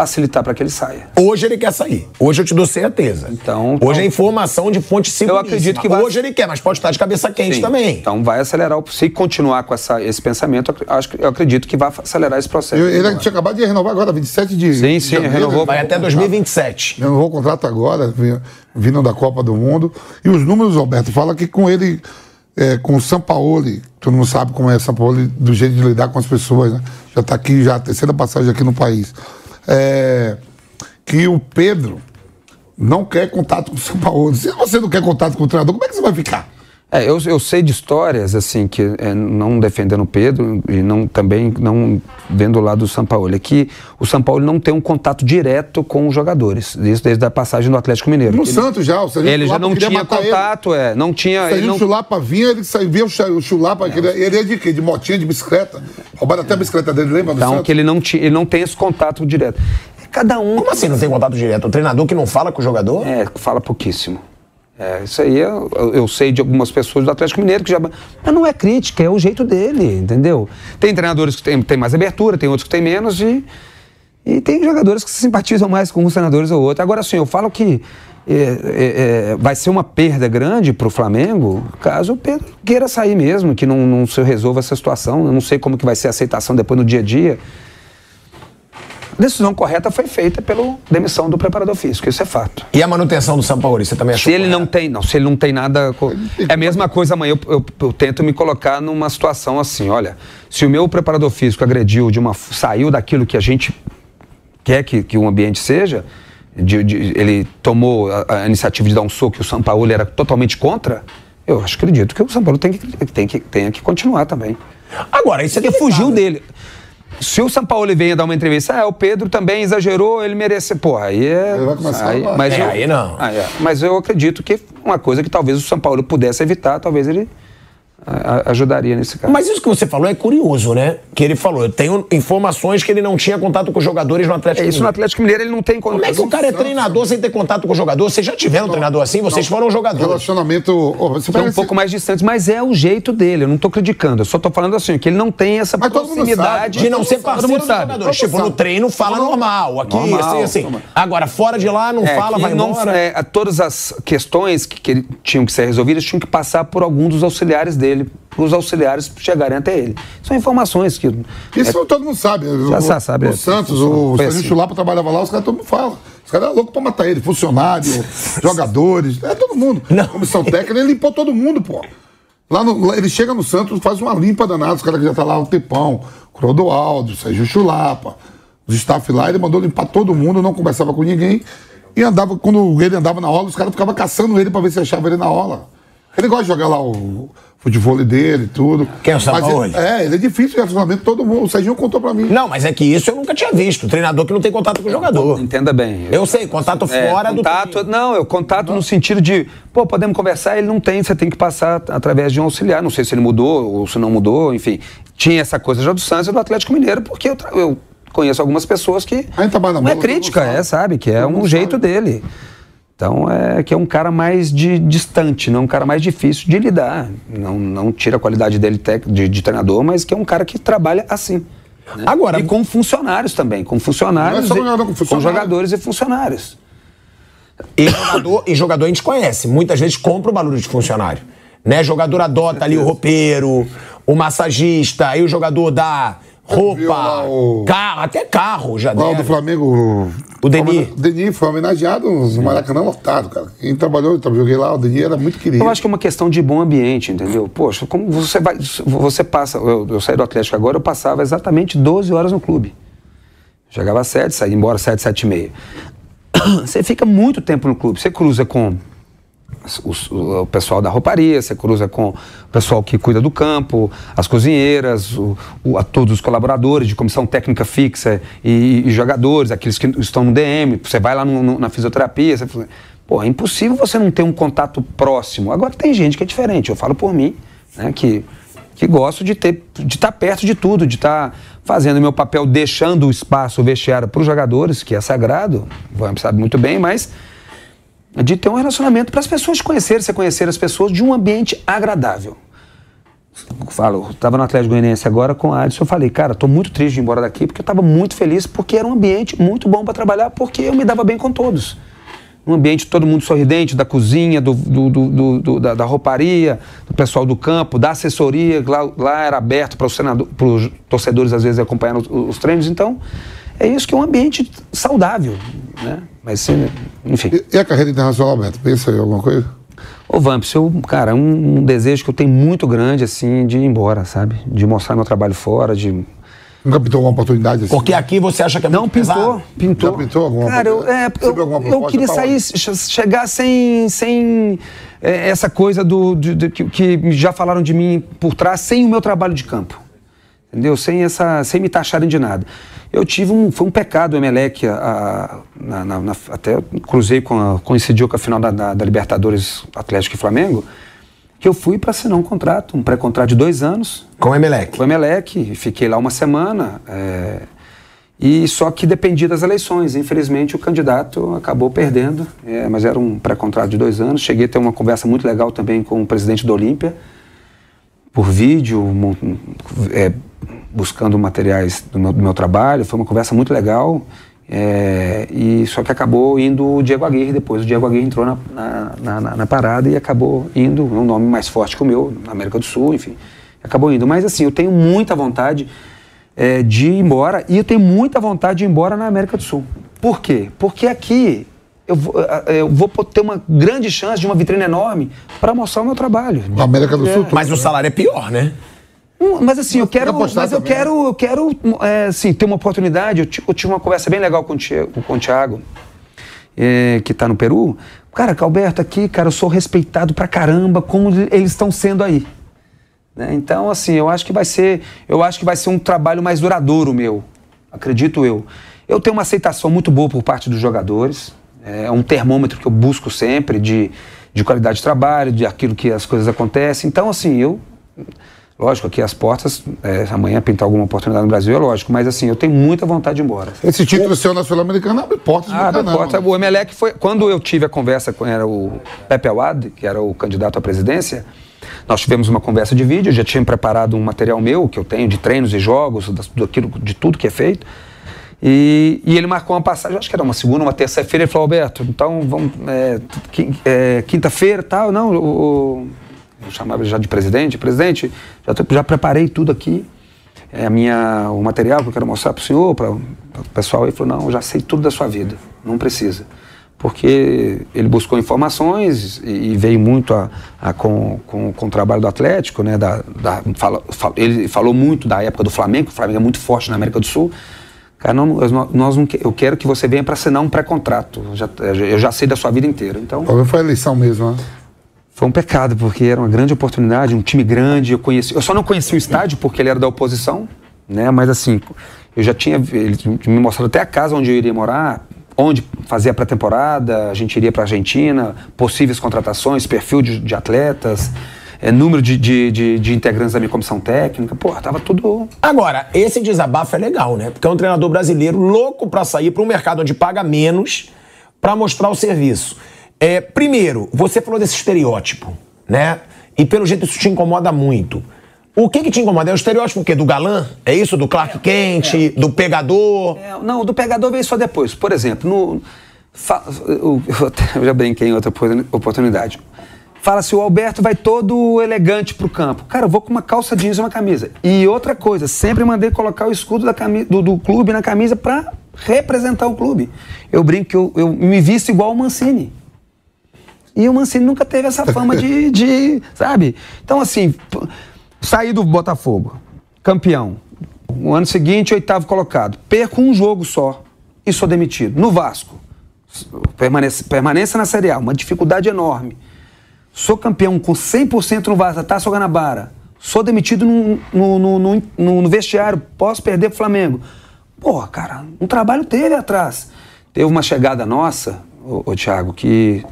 facilitar para que ele saia. Hoje ele quer sair. Hoje eu te dou certeza. Então, Hoje então- é informação de fonte segura. acredito que vai- Hoje ele quer, mas pode estar de cabeça quente Sim. também. Então vai acelerar. o- Se continuar com essa, esse pensamento, eu ac- acho que- eu acredito que vai acelerar esse processo. Eu- ele tinha acabado de renovar agora, 27 de. Sim, sim, janeiro, renovou. Vai até 2027. Renovou o contrato agora, vi- vindo da Copa do Mundo. E os números, Roberto, fala que com ele, é, com o Sampaoli, todo mundo sabe como é Sampaoli, do jeito de lidar com as pessoas, né? Já está aqui, já a terceira passagem aqui no país. É, que o Pedro não quer contato com o Sampaoli. Se você não quer contato com o treinador, como é que você vai ficar? É, eu, eu sei de histórias, assim, que é, não defendendo o Pedro e não, também não vendo o lado do São Paulo, é que o São Paulo não tem um contato direto com os jogadores, isso desde a passagem do Atlético Mineiro. No Ele- Santos já, o Serginho Ele já não tinha matar ele. contato, é, não tinha... O Ele Serginho não, Chulapa vinha, ele saía, via o Ch- o Chulapa, que ele, ele é de quê? De motinha, de bicicleta. Roubaram até a bicicleta dele, lembra? então, Santos? que ele não, tinha, ele não tem esse contato direto. Cada um... Como assim não tem contato direto? O treinador que não fala com o jogador? É, fala pouquíssimo. É, isso aí eu, eu sei de algumas pessoas do Atlético Mineiro que já. Mas não é crítica, é o jeito dele, entendeu? Tem treinadores que têm tem mais abertura, tem outros que têm menos, e, e tem jogadores que se simpatizam mais com uns treinadores ou outros. Agora, assim, eu falo que é, é, é, vai ser uma perda grande para o Flamengo caso o Pedro queira sair mesmo, que não, não se resolva essa situação. Eu não sei como que vai ser a aceitação depois no dia a dia. A decisão correta foi feita pela demissão do preparador físico, isso é fato. E a manutenção do São Paulo, você também achou Se ele não tem, não, se ele não tem nada. É a mesma coisa amanhã. Eu, eu- eu tento me colocar numa situação assim: olha, se o meu preparador físico agrediu de uma. saiu daquilo que a gente quer que, que o ambiente seja, de- de- ele tomou a, a iniciativa de dar um soco e o São Paulo era totalmente contra, eu acho, acredito que o São Paulo tem que, tem que, tem que continuar também. Agora, isso é Porque delicado. fugiu dele. Se o São Paulo venha dar uma entrevista, ah, o Pedro também exagerou, ele merece. Pô, aí é. Ele vai começar aí, a- mas É, eu- aí não. Ah, é. Mas eu acredito que uma coisa que talvez o São Paulo pudesse evitar, talvez ele ajudaria nesse caso. Mas isso que você falou é curioso, né? Que ele falou, eu tenho informações que ele não tinha contato com os jogadores no Atlético É isso no Mineiro. Atlético Mineiro ele não tem Como é que o cara é treinador sem ter contato com o jogador? Vocês já tiveram um treinador assim? Vocês foram jogadores. Relacionamento. você São um pouco mais distantes, mas é o jeito dele. Eu não tô criticando, eu só tô falando assim, que ele não tem essa Mas proximidade. De não ser Todo parceiro mundo sabe. Todo Tipo, mundo no treino fala normal. Aqui, Normal, assim, assim. normal. Agora, fora de lá, não É, fala, vai não- embora. é, todas as questões que, que tinham que ser resolvidas tinham que passar por algum dos auxiliares dele, para os auxiliares chegarem até ele. São informações que. Isso todo mundo sabe. Já o, sa- sabe, O é, Santos, funciona. o Serginho assim. Chulapa trabalhava lá, os caras todo mundo fala. Os caras eram loucos pra matar ele. Funcionário, jogadores, é todo mundo. Não. Comissão técnica, ele limpou todo mundo, pô. Lá no- ele chega no Santos, faz uma limpa danada, os caras que já tá lá há um tempão. Clodoaldo, Sérgio Chulapa, os staff lá, ele mandou limpar todo mundo, não conversava com ninguém. E andava, quando ele andava na aula, os caras ficavam caçando ele pra ver se achava ele na aula. Ele gosta de jogar lá o futebol dele e tudo. Quem é o Sampaoli? É, ele é difícil de relacionamento, todo mundo. O Serginho contou pra mim. Não, mas é que isso eu nunca tinha visto. Treinador que não tem contato com o jogador. Entenda bem. Eu sei, contato É, fora do contato, treino. Não, eu contato no sentido de, pô, podemos conversar, ele não tem, você tem que passar através de um auxiliar. Não sei se ele mudou ou se não mudou, enfim. Tinha essa coisa já do Santos e do Atlético Mineiro, porque eu, tra- eu conheço algumas pessoas que. A gente trabalha na não é crítica, é, sabe? Que é um jeito sabe. dele. Então é que é um cara mais de, distante, não um cara mais difícil de lidar. Não, não tira a qualidade dele tec- de, de treinador, mas que é um cara que trabalha assim. né? Agora- e com funcionários também, com funcionários, Não é jogador, com funcionário. jogadores e funcionários. E jogador, e jogador a gente conhece. Muitas vezes compra o barulho de funcionário. Né? Jogador adota ali o roupeiro, o massagista, aí o jogador dá roupa, lá o- carro, até carro já Qual do Flamengo? O Denis. O Denis foi homenageado no Maracanã lotado, cara. Quem trabalhou, eu joguei lá, o Denis era muito querido. Eu acho que é uma questão de bom ambiente, entendeu? Poxa, como você vai. Você passa. Eu, eu saí do Atlético agora, eu passava exatamente 12 horas no clube. Chegava às 7, saía embora às 7, 7 e meia. Você fica muito tempo no clube. Você cruza com o, o pessoal da rouparia, você cruza com o pessoal que cuida do campo, as cozinheiras, o- o- a todos os colaboradores de comissão técnica fixa e, e jogadores, aqueles que estão no DM. Você vai lá no- no- na fisioterapia, você fala, pô, é impossível você não ter um contato próximo. Agora tem gente que é diferente, eu falo por mim, né, que, que gosto de ter, de estar perto de tudo, de estar fazendo o meu papel, deixando o espaço, o vestiário para os jogadores, que é sagrado, o sabe muito bem, mas de ter um relacionamento para as pessoas conhecerem, você conhecer as pessoas de um ambiente agradável. Eu Falo, estava no Atlético Goianiense agora com a Adson, eu falei, cara, estou muito triste de ir embora daqui porque eu estava muito feliz porque era um ambiente muito bom para trabalhar porque eu me dava bem com todos. Um ambiente todo mundo sorridente, da cozinha, do- do- do- do- da, da rouparia, do pessoal do campo, da assessoria, lá, lá era aberto para os torcedores às vezes acompanhar os, os treinos, então é isso que é um ambiente saudável, né? Mas, sim, enfim. E, e a carreira internacional, Alberto? Pensa em alguma coisa? Ô Vamps, eu, cara, um, um desejo que eu tenho muito grande, assim, de ir embora, sabe? De mostrar meu trabalho fora, de... Nunca pintou alguma oportunidade assim? Porque aqui você acha que é Não, pintou, pesado? pintou. Já pintou alguma Cara, eu, é, eu, alguma eu queria sair, chegar sem, sem é, essa coisa do, de- de- que, que já falaram de mim por trás, sem o meu trabalho de campo. Entendeu? Sem, essa, sem me taxarem de nada. Eu tive um. Foi um pecado o Emelec, a, a- na- na- até cruzei com a, coincidiu com a final da, da- da Libertadores Atlético e Flamengo, que eu fui para assinar um contrato, um pré-contrato de dois anos, Com o Emelec. com o Emelec, fiquei lá uma semana. é, e só que dependia das eleições. Infelizmente, o candidato acabou perdendo, é, mas era um pré-contrato de dois anos. Cheguei a ter uma conversa muito legal também com o presidente do Olímpia, por vídeo, é, buscando materiais do meu, do meu trabalho. Foi uma conversa muito legal. é, e só que acabou indo o Diego Aguirre depois. O Diego Aguirre entrou na, na, na- na- na parada e acabou indo, um nome mais forte que o meu, na América do Sul, enfim. Acabou indo. Mas assim, eu tenho muita vontade é, de ir embora e eu tenho muita vontade de ir embora na América do Sul. Por quê? Porque aqui eu vou, eu vou ter uma grande chance de uma vitrine enorme para mostrar o meu trabalho. Na América do Sul? Mas o salário é pior, né? Mas assim, eu quero, mas eu também, quero, eu quero, é, assim, ter uma oportunidade. Eu, eu tive uma conversa bem legal com o Thiago, com o Thiago é, que está no Peru. Cara, Calberto, aqui, cara, eu sou respeitado pra caramba, como eles estão sendo aí. né? Então, assim, eu acho que vai ser, eu acho que vai ser um trabalho mais duradouro meu, acredito eu. Eu tenho uma aceitação muito boa por parte dos jogadores. É um termômetro que eu busco sempre de, de qualidade de trabalho, de aquilo que as coisas acontecem. Então, assim, eu Lógico, aqui as portas, é, amanhã pintar alguma oportunidade no Brasil é lógico, mas assim, eu tenho muita vontade de ir embora. Esse título seu na Sul-Americana abre portas Ah, abre porta. O Emelec foi. Quando eu tive a conversa com era o Pepe Awad, que era o candidato à presidência, nós tivemos uma conversa de vídeo, já tinha preparado um material meu, que eu tenho, de treinos e jogos, daquilo, de tudo que é feito. E, e ele marcou uma passagem, acho que era uma segunda, uma terça-feira, ele falou, Alberto, então vamos. é, é, Quinta-feira tal, não, o, o- eu chamava já de presidente, presidente, já, já preparei tudo aqui é, minha, o material que eu quero mostrar para o senhor, para o pessoal. Ele falou, não, eu já sei tudo da sua vida, não precisa. Porque ele buscou informações e, e veio muito a, a com, com, com o trabalho do Atlético, né? Da, da, fala- ele falou muito da época do Flamengo, o Flamengo é muito forte na América do Sul. Cara, não, nós, não, eu quero que você venha para assinar um pré-contrato. Eu já, sei da sua vida inteira. Então, foi a eleição mesmo, né? Foi um pecado, porque era uma grande oportunidade, um time grande. Eu conheci, eu só não conheci o estádio porque ele era da oposição, né? Mas assim, eu já tinha ele me mostrado até a casa onde eu iria morar, onde fazer a pré-temporada, a gente iria para Argentina, possíveis contratações, perfil de, de atletas, é, número de, de, de- integrantes da minha comissão técnica. Pô, tava tudo Agora, esse desabafo é legal, né? Porque é um treinador brasileiro louco pra sair para um mercado onde paga menos pra mostrar o serviço. É, primeiro, você falou desse estereótipo, né? E pelo jeito isso te incomoda muito. O que que te incomoda? É o estereótipo o quê? Do galã? É isso? Do Clark Kent? Do pegador? É, não, do pegador veio só depois. Por exemplo, no, fa- eu, eu já brinquei em outra opor- oportunidade. Fala-se, o Alberto vai todo elegante pro campo. Cara, eu vou com uma calça jeans e uma camisa. E outra coisa, sempre mandei colocar o escudo da cami- do, do clube na camisa pra representar o clube. Eu brinco que eu, eu me visto igual o Mancini. E o Mancini nunca teve essa fama de, de, sabe? Então, assim, saí do Botafogo, campeão. No ano seguinte, oitavo colocado. Perco um jogo só e sou demitido. No Vasco, permanência, permanência na Série A, uma dificuldade enorme. Sou campeão com 100% no Vasco, Taça Guanabara. Sou demitido no, no, no, no- vestiário, posso perder pro Flamengo. Porra, cara, um trabalho teve atrás. Teve uma chegada nossa, ô, ô Thiago, que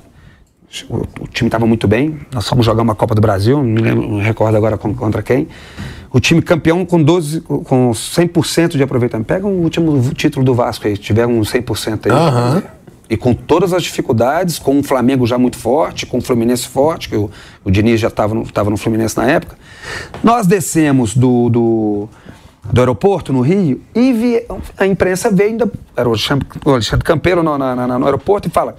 o, time estava muito bem. Nós fomos jogar uma Copa do Brasil, não me lembro, não recordo agora con- contra quem. O time campeão com 12, com 100% de aproveitamento. Pega o último título do Vasco aí, tiver um 100% aí. Aham. E com todas as dificuldades, com o Flamengo já muito forte, com o Fluminense forte, que o, o Diniz já estava no, tava no Fluminense na época. Nós descemos do, do, do aeroporto, no Rio, e vi- a imprensa veio ainda. Era o Alexandre, o Alexandre Campeiro no, na- na- no aeroporto e fala: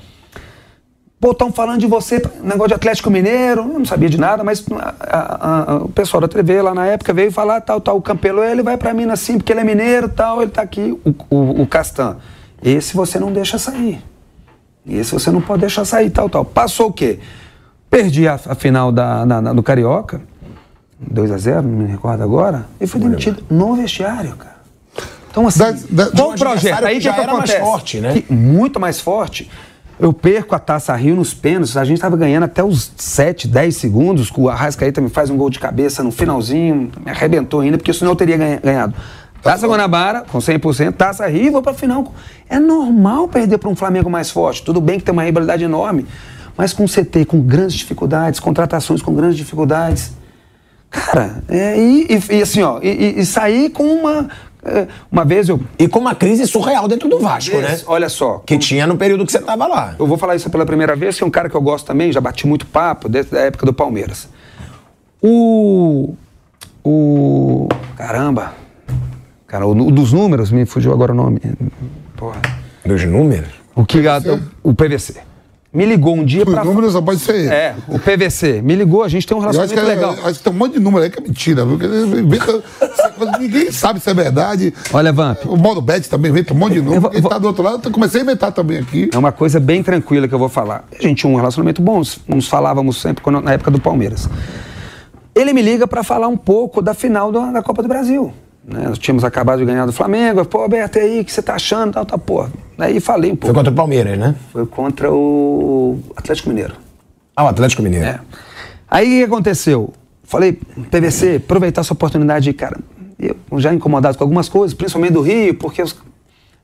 Pô, estão falando de você, negócio de Atlético Mineiro. Eu não sabia de nada, mas a- a- a- o pessoal da TV lá na época veio falar, tal, tal. O Campelo, ele vai pra Minas sim, porque ele é mineiro, tal, ele tá aqui. O, o, o Castan, esse você não deixa sair. Esse você não pode deixar sair, tal, tal. Passou o quê? Perdi a, final da, na- na- do Carioca, 2 a 0 não me recordo agora, e fui demitido no vestiário, cara. Então, assim, Da- da- qual um projeto? Aí que que, era mais acontece? forte, né? Que- muito mais forte. Eu perco a Taça Rio nos pênaltis, a gente estava ganhando até os 7, 10 segundos, o Arrascaeta me faz um gol de cabeça no finalzinho, me arrebentou ainda, porque senão eu teria ganha- ganhado. Taça Guanabara, com 100%, Taça Rio, vou pra final. É normal perder para um Flamengo mais forte. Tudo bem que tem uma rivalidade enorme, mas com CT, com grandes dificuldades, contratações com grandes dificuldades. Cara, é, e, e- assim, ó, e- e sair com uma. É, Uma vez eu. E com uma crise surreal dentro do Vasco, né? Olha só. Que tinha no período que você tava lá. Eu vou falar isso pela primeira vez, que é um cara que eu gosto também, já bati muito papo, desde a época do Palmeiras. O. O. Caramba. Cara, o, o dos números, me fugiu agora o nome. Porra. Dos números. O que. a- o PVC. Me ligou um dia Os pra. números só pode ser ele. É, o PVC. Me ligou, a gente tem um Eu acho que, relacionamento é- legal. acho que tem um monte de número aí que é mentira, viu? Ninguém sabe se é verdade. Olha, Vamp. O modo bet também inventa um monte de número. Quem vou- tá do outro lado, eu comecei a inventar também aqui. É uma coisa bem tranquila que eu vou falar. A gente tinha um relacionamento bom, nos- falávamos sempre quando- na época do Palmeiras. Ele me liga para falar um pouco da final da Copa do Brasil. Né? Nós tínhamos acabado de ganhar do Flamengo. Pô, Alberto, e aí, o que você tá achando? Tal, tal, pô. Aí falei um Foi pouco. contra o Palmeiras, né? Foi contra o Atlético Mineiro. Ah, o Atlético Mineiro. É. Aí o que aconteceu? Falei, PVC, aproveitar essa oportunidade, cara. Eu já incomodado com algumas coisas, principalmente do Rio, porque os-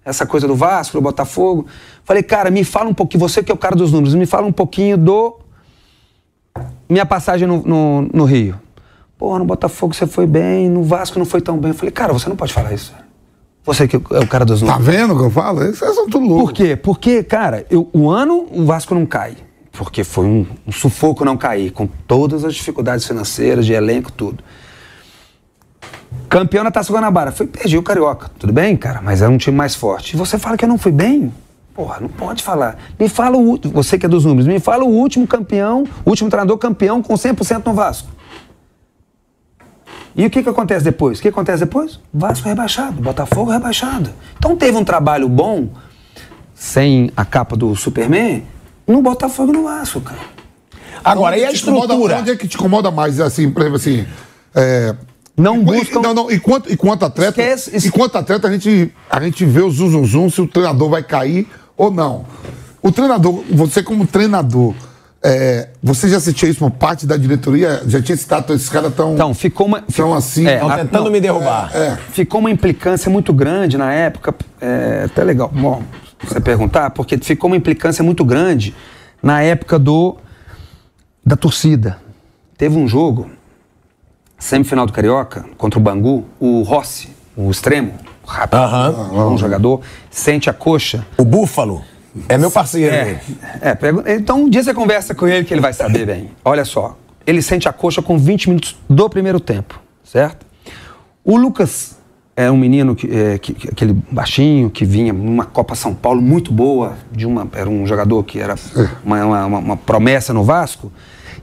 essa coisa do Vasco, do Botafogo. Falei, cara, me fala um pouquinho, você que é o cara dos números, me fala um pouquinho do. Minha passagem no, no, no Rio. Pô, no Botafogo você foi bem, no Vasco não foi tão bem. Eu falei, cara, você não pode falar isso. Você que é o cara dos Tá números. vendo o que eu falo? Esses são tudo louco. Por quê? Porque, cara, eu- o ano o Vasco não cai. Porque foi um, um sufoco não cair, com todas as dificuldades financeiras, de elenco, tudo. Campeão na Taça Guanabara. Foi, perdi o Carioca. Tudo bem, cara, mas era um time mais forte. E você fala que eu não fui bem? Porra, não pode falar. Me fala o último, você que é dos números, me fala o último campeão, o último treinador campeão com 100% no Vasco. E o que, que acontece depois? O que acontece depois? Vasco rebaixado, Botafogo rebaixado. Então teve um trabalho bom, sem a capa do Superman, no Botafogo e no Vasco, cara. Agora, e a Onde te incomoda- estrutura? Onde é que te incomoda mais, assim, por exemplo, assim... É, Não e- buscam- Não, não, enquanto, enquanto atleta... Esquece- esquece. Enquanto atleta, a gente, a gente vê o zum, zum, zum, se o treinador vai cair ou não. O treinador, você como treinador, é, você já sentia isso por parte da diretoria? Já tinha citado, esses caras tão... Então, ficou uma. São assim, É, a- tentando não, me derrubar. É. ficou uma implicância muito grande na época. É até legal, bom, você perguntar, porque ficou uma implicância muito grande na época do da torcida. Teve um jogo, semifinal do Carioca, contra o Bangu, o Rossi, o extremo, rápido, Aham. um jogador, sente a coxa. O Búfalo é meu parceiro. É, é, pega- então um dia você conversa com ele que ele vai saber bem. Olha só, ele sente a coxa com 20 minutos do primeiro tempo. certo? O Lucas é um menino, que, é, que- que- aquele baixinho, que vinha numa Copa São Paulo muito boa, de uma, era um jogador que era uma, uma- uma- uma promessa no Vasco,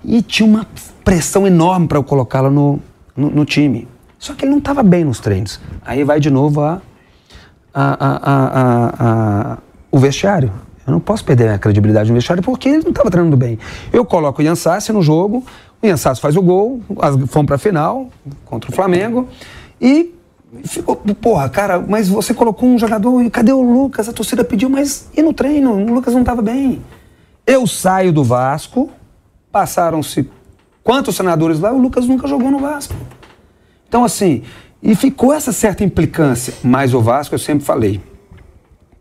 e tinha uma pressão enorme para eu colocá-lo no, no, no time. Só que ele não estava bem nos treinos. Aí vai de novo a- a- a- a- a- o vestiário. Eu não posso perder a credibilidade no vestiário porque ele não estava treinando bem. Eu coloco o Ian Sassi no jogo, o Ian Sassi faz o gol, as- fomos para a final contra o Flamengo e ficou, porra, cara, mas você colocou um jogador e cadê o Lucas? A torcida pediu, mas e no treino? O Lucas não estava bem. Eu saio do Vasco, passaram-se quantos senadores lá, o Lucas nunca jogou no Vasco. Então, assim, e ficou essa certa implicância. Mas o Vasco, eu sempre falei,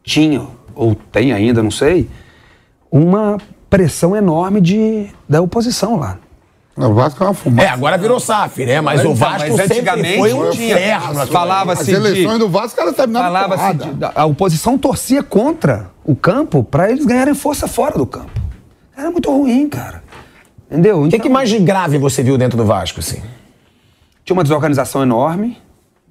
tinha, ou tem ainda, não sei, uma pressão enorme de, da oposição lá. O Vasco é uma É, fumaça. agora virou SAF, né? Mas o Vasco Mas antigamente foi um não tinha. inferno. Falava-se As de- eleições do Vasco, ela terminaram Falava-se porrada. de- a oposição torcia contra o campo para eles ganharem força fora do campo. Era muito ruim, cara. Entendeu? O que, Então, que mais de grave você viu dentro do Vasco, assim? Tinha uma desorganização enorme,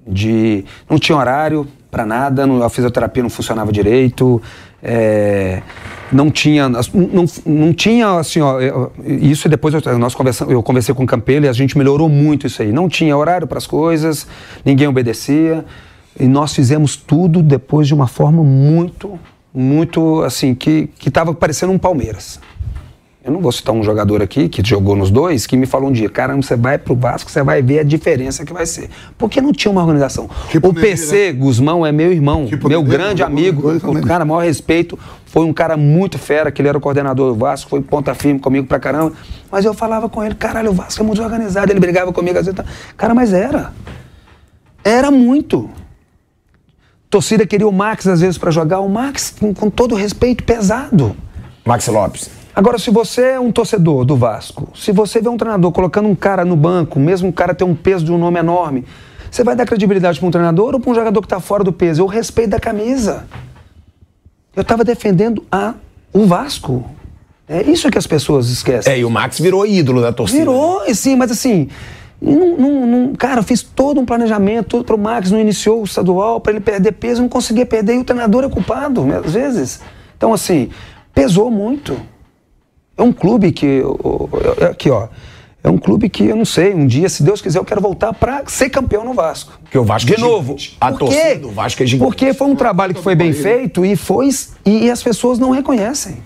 de não tinha horário para nada, a fisioterapia não funcionava direito, é, não tinha, não, não tinha assim, ó, isso depois eu, nós conversamos, eu conversei com o Campelo e a gente melhorou muito isso aí. Não tinha horário para as coisas, ninguém obedecia e nós fizemos tudo depois de uma forma muito, muito assim que que estava parecendo um Palmeiras. Eu não vou citar um jogador aqui que jogou nos dois, que me falou um dia, caramba, você vai pro Vasco, você vai ver a diferença que vai ser. Porque não tinha uma organização. Tipo o PC, Guzmão, é meu irmão, Tipo meu Nenê, grande amigo, o cara, maior respeito, foi um cara muito fera, que ele era o coordenador do Vasco, foi ponta firme comigo pra caramba. Mas eu falava com ele, caralho, o Vasco é muito organizado, ele brigava comigo, às vezes, tá- cara, mas era. Era muito. Torcida queria o Max às vezes pra jogar, o Max, com, com todo respeito, pesado. Maxi Lopes. Agora, se você é um torcedor do Vasco, se você vê um treinador colocando um cara no banco, mesmo o cara ter um peso de um nome enorme, você vai dar credibilidade para um treinador ou para um jogador que está fora do peso? Eu respeito da camisa. Eu estava defendendo a, o Vasco. É isso que as pessoas esquecem. É, e o Max virou ídolo da torcida. Virou, e sim, mas assim, não, não- não- cara, eu fiz todo um planejamento, tudo pro Max, não iniciou o estadual para ele perder peso, não conseguia perder, e o treinador é culpado, né, às vezes. Então, assim, pesou muito. É um clube que, eu- aqui ó, é um clube que eu não sei, um dia, se Deus quiser, eu quero voltar para ser campeão no Vasco. Porque o Vasco De é novo. A Por torcida quê? do Vasco é gigante. Porque foi um trabalho que foi bem feito e foi e, e as pessoas não reconhecem.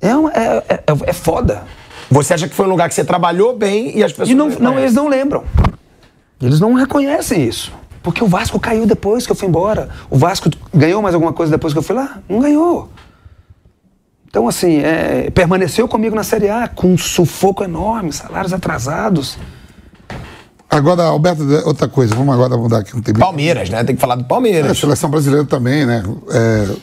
É, uma- é, é, é foda. Você acha que foi um lugar que você trabalhou bem e as pessoas E não, não, eles não lembram. Eles não reconhecem isso. Porque o Vasco caiu depois que eu fui embora. O Vasco ganhou mais alguma coisa depois que eu fui lá? Não ganhou. Então, assim, é, permaneceu comigo na Série A com um sufoco enorme, salários atrasados. Agora, Alberto, outra coisa, vamos agora mudar aqui um tempo. Palmeiras, né? Tem que falar do É, a Palmeiras. seleção brasileira também, né? É,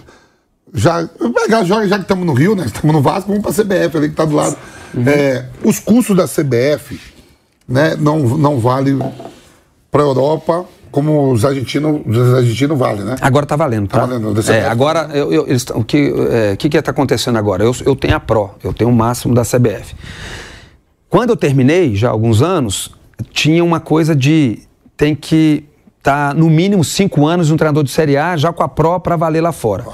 já, já, já que estamos no Rio, né? Estamos no Vasco, vamos para a CBF ali que está do lado. É, os custos da CBF né, não, não vale para a Europa como os argentinos, os argentinos valem, né? Agora tá valendo, tá? Tá valendo, É, agora, eu, eu- eles o que é, que está acontecendo agora? Eu, eu tenho a Pro, eu tenho o máximo da CBF. Quando eu terminei, já há alguns anos, tinha uma coisa de tem que estar no mínimo cinco anos um treinador de Série A já com a Pro para valer lá fora.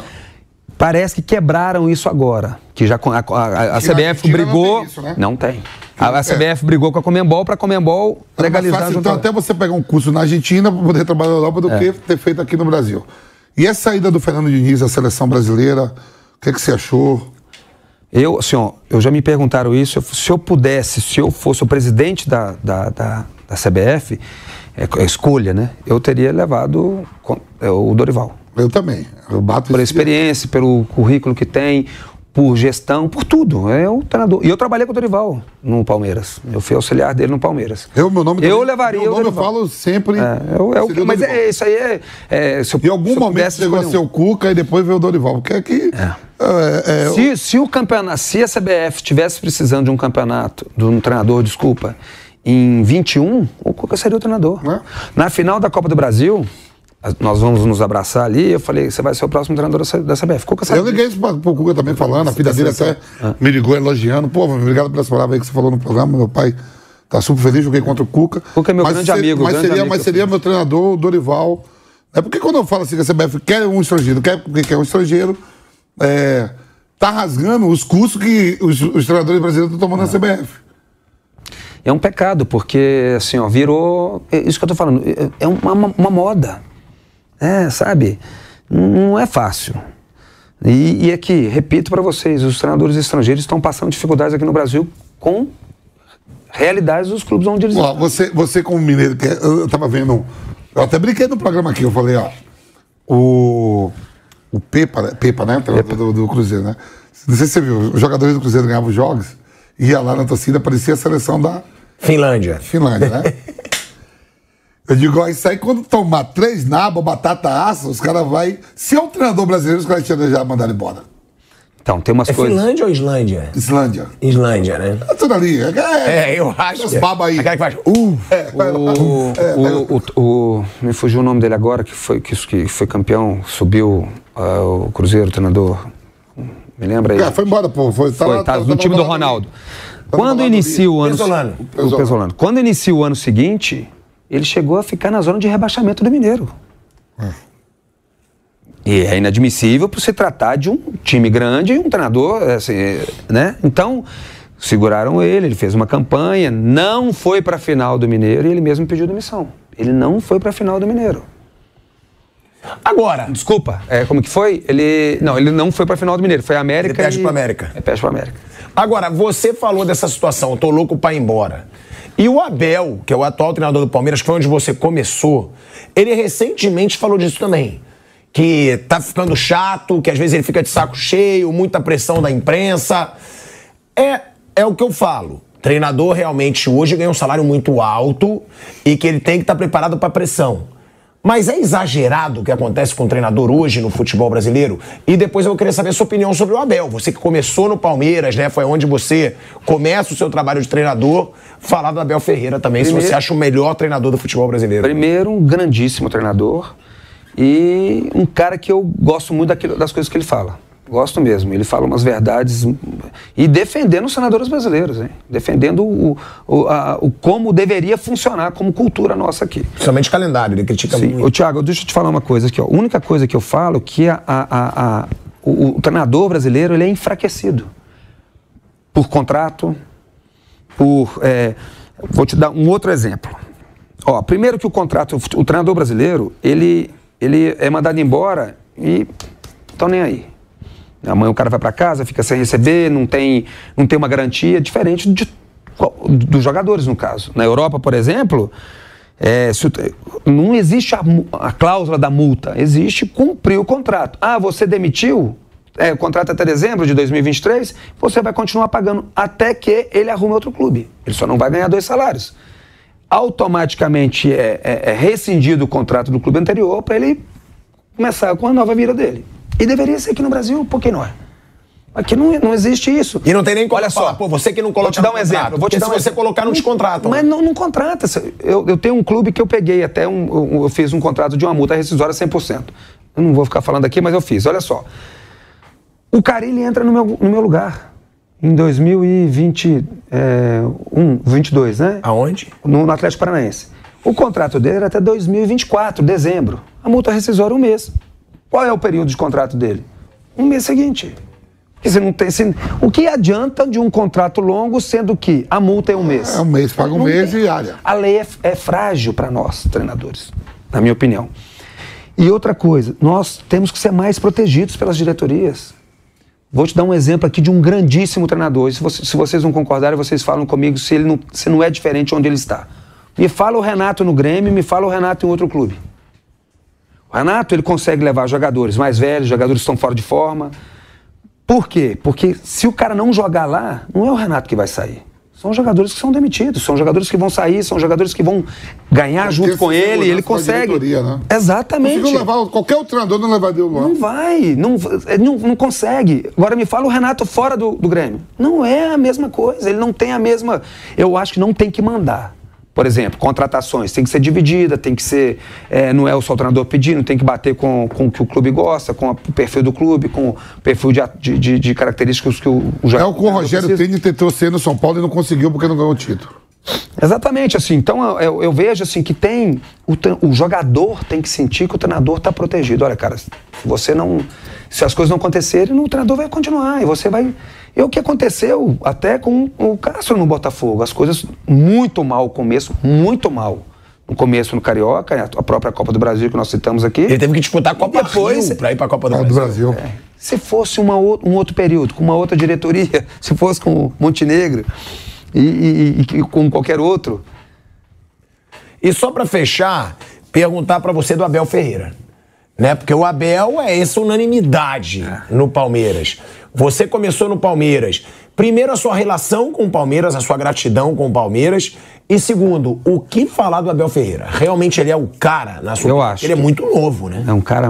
Parece que quebraram isso agora. Que já a, a- a- a CBF Argentina não brigou. tem isso, né? Não tem. A, a É. CBF brigou com a Comembol para a Comembol legalizar fácil, então, até você pegar um curso na Argentina para poder trabalhar na Europa do É. que ter feito aqui no Brasil. E essa saída do Fernando Diniz à seleção brasileira, o que, que você achou? Eu, assim, ó, eu já me perguntaram isso. Se eu pudesse, se eu fosse o presidente da, da, da, da CBF, é, a escolha, né? Eu teria levado é, o Dorival. Eu também. Eu bato Pela experiência, pelo currículo que tem, por gestão, por tudo. É o treinador. E eu trabalhei com o Dorival no Palmeiras. Eu fui auxiliar dele no Palmeiras. Eu, meu nome Eu também- levaria meu o nome eu Dorival. falo sempre. É, eu- é o- seria o mas é, isso aí é. é, se eu- Em algum se eu momento chegou a ser o Cuca e depois veio o Dorival. Porque aqui. É. é, Se, se o campeonato, se a CBF estivesse precisando de um campeonato, de um treinador, desculpa, em 21, o Cuca seria o treinador. É. Na final da Copa do Brasil, as- nós vamos nos abraçar ali, eu falei, você vai ser o próximo treinador da CBF. Cuca sabe eu liguei isso pra- pro Cuca também falando, a filha dele até Ah. me ligou elogiando. Pô, obrigado pelas palavras aí que você falou no programa. Meu pai Tá super feliz, joguei contra o Cuca. Cuca é meu grande amigo, Mas grande seria, amigo mas seria meu treinador, o Dorival. É porque quando eu falo assim que a CBF quer um estrangeiro, quer, quer um estrangeiro, é, tá rasgando os custos que os, os treinadores brasileiros estão tomando na CBF. É um pecado, porque, assim, ó, virou. é Isso que eu tô falando, é- é uma, uma, moda. É, sabe? Não é fácil. E, e aqui, repito para vocês, os treinadores estrangeiros estão passando dificuldades aqui no Brasil com realidades dos clubes onde eles Ó, estão. você, você como mineiro, que é- eu eu tava vendo. Eu até brinquei no programa aqui, eu falei, ó. O. O Pepa, né? Pepa, né? treinador Do, do Cruzeiro, né? Não sei se você viu, os jogadores do Cruzeiro ganhavam os jogos, ia lá na torcida, parecia a seleção da Finlândia. Finlândia, né? Eu digo, ó, isso aí quando tomar três nabas, batata assa, os caras vai. Se é um treinador brasileiro, os caras tinham já mandado embora. Então, tem umas É coisas. Finlândia ou Islândia? Islândia. Islândia, né? É tudo ali. É, É, eu acho. Os baba aí. Aquela que faz. Uh, O, o, o, o- me fugiu o nome dele agora, que foi, que, que foi campeão, subiu ah, o Cruzeiro, o treinador. Me lembra aí? É, foi embora, pô. Foi, tá Foi, lá- tá tá- no tá time do Ronaldo. Quando inicia o ano. Pesolano. O Pesolano. Quando inicia o ano seguinte, ele chegou a ficar na zona de rebaixamento do Mineiro. E é inadmissível por se tratar de um time grande e um treinador, assim, né? Então, seguraram ele, ele fez uma campanha, não foi para a final do Mineiro e ele mesmo pediu demissão. Ele não foi para a final do Mineiro. Agora, Desculpa, é, como que foi? Ele não, ele não foi para a final do Mineiro, foi a América. Ele perde e- pro América. É, perde para América. Agora, você falou dessa situação, eu tô louco pra ir embora. E o Abel, que é o atual treinador do Palmeiras, que foi onde você começou, ele recentemente falou disso também. Que tá ficando chato, que às vezes ele fica de saco cheio, muita pressão da imprensa. É, é o que eu falo. Treinador realmente hoje ganha um salário muito alto e que ele tem que estar preparado para pressão. Mas é exagerado o que acontece com o treinador hoje no futebol brasileiro? E depois eu querer saber a sua opinião sobre o Abel. Você que começou no Palmeiras, né? Foi onde você começa o seu trabalho de treinador. Falar do Abel Ferreira também, se Primeiro- você acha o melhor treinador do futebol brasileiro. Primeiro, um grandíssimo treinador e um cara que eu gosto muito daquilo- das coisas que ele fala. Gosto mesmo. Ele fala umas verdades hum, e defendendo os senadores brasileiros, hein? defendendo o, o, a- o como deveria funcionar como cultura nossa aqui. Principalmente calendário, ele critica Sim. muito. Ô, Tiago, deixa eu te falar uma coisa aqui. Ó. A única coisa que eu falo é que a, a- a- a- o, o treinador brasileiro ele é enfraquecido por contrato, por. é, vou te dar um outro exemplo. Ó, primeiro que o contrato, o treinador brasileiro, ele, ele é mandado embora e estão nem aí. Amanhã o cara vai para casa, fica sem receber, não tem, não tem uma garantia, diferente de, dos jogadores, no caso. Na Europa, por exemplo, é, se não existe a, a cláusula da multa, existe cumprir o contrato. Ah, você demitiu, é, o contrato é até dezembro de 2023, você vai continuar pagando até que ele arrume outro clube. Ele só não vai ganhar dois salários. Automaticamente é, é- é rescindido o contrato do clube anterior para ele começar com a nova vida dele. E deveria ser aqui no Brasil, por que não é? Aqui não, não existe isso. E não tem nem como Olha falar, só, pô, você que não coloca Vou te dar um contrato, exemplo. Vou te dar se um você exemplo. colocar, não descontratam. Mas não, não contrata. Eu, eu tenho um clube que eu peguei até um. um- Eu fiz um contrato de uma multa rescisória 100%. Eu não vou ficar falando aqui, mas eu fiz. Olha só. O Carilli entra no meu, no meu lugar. Em 2021, 22, né? Aonde? no, no Atlético Paranaense. O contrato dele era até 2024, dezembro. A multa rescisória um mês. Qual é o período de contrato dele? Um mês seguinte. Você não tem, você- o que adianta de um contrato longo, sendo que a multa é um mês? É um mês, paga um Não mês tem. e área. A lei é, é frágil para nós, treinadores, na minha opinião. E outra coisa, nós temos que ser mais protegidos pelas diretorias. Vou te dar um exemplo aqui de um grandíssimo treinador. Se, você- se vocês não concordarem, vocês falam comigo se ele não, se não é diferente onde ele está. Me fala o Renato no Grêmio, me fala o Renato em outro clube. Renato ele consegue levar jogadores mais velhos, jogadores que estão fora de forma. Por quê? Porque se o cara não jogar lá, não é o Renato que vai sair. São jogadores que são demitidos, são jogadores que vão sair, são jogadores que vão ganhar junto ter com ele, ele consegue. né? Exatamente. Conseguiu levar, qualquer outro treinador não levaria o. Não vai, não, é, não, não consegue. Agora me fala o Renato fora do, do Grêmio. Não é a mesma coisa, ele não tem a mesma. Eu acho que não tem que mandar. Por exemplo, contratações tem que ser dividida, tem que ser. é, não é o só o treinador pedindo, tem que bater com, com o que o clube gosta, com o perfil do clube, com o perfil de, de, de- características que o, o É jogador o que o Rogério. Tene tentou ser no São Paulo e não conseguiu porque não ganhou o título. Exatamente, assim, então eu, eu vejo assim que tem, o, o jogador tem que sentir que o treinador está protegido. Olha, cara, se você não, se as coisas não acontecerem, o treinador vai continuar e você vai... É o que aconteceu até com o Castro no Botafogo, as coisas muito mal, o começo muito mal. No começo no Carioca, a própria Copa do Brasil que nós citamos aqui. Ele teve que disputar a Copa Depois- pra ir pra Copa do Ah, do Brasil. Brasil. Se fosse uma um outro período, com uma outra diretoria, se fosse com o Montenegro e, e- e com qualquer outro, E só pra fechar, perguntar pra você do Abel Ferreira. Né? Porque o Abel é essa unanimidade no Palmeiras. Você começou no Palmeiras. Primeiro, a sua relação com o Palmeiras, a sua gratidão com o Palmeiras. E segundo, o que falar do Abel Ferreira? Realmente ele é o cara na sua Eu acho. Ele é muito novo, né? É um cara,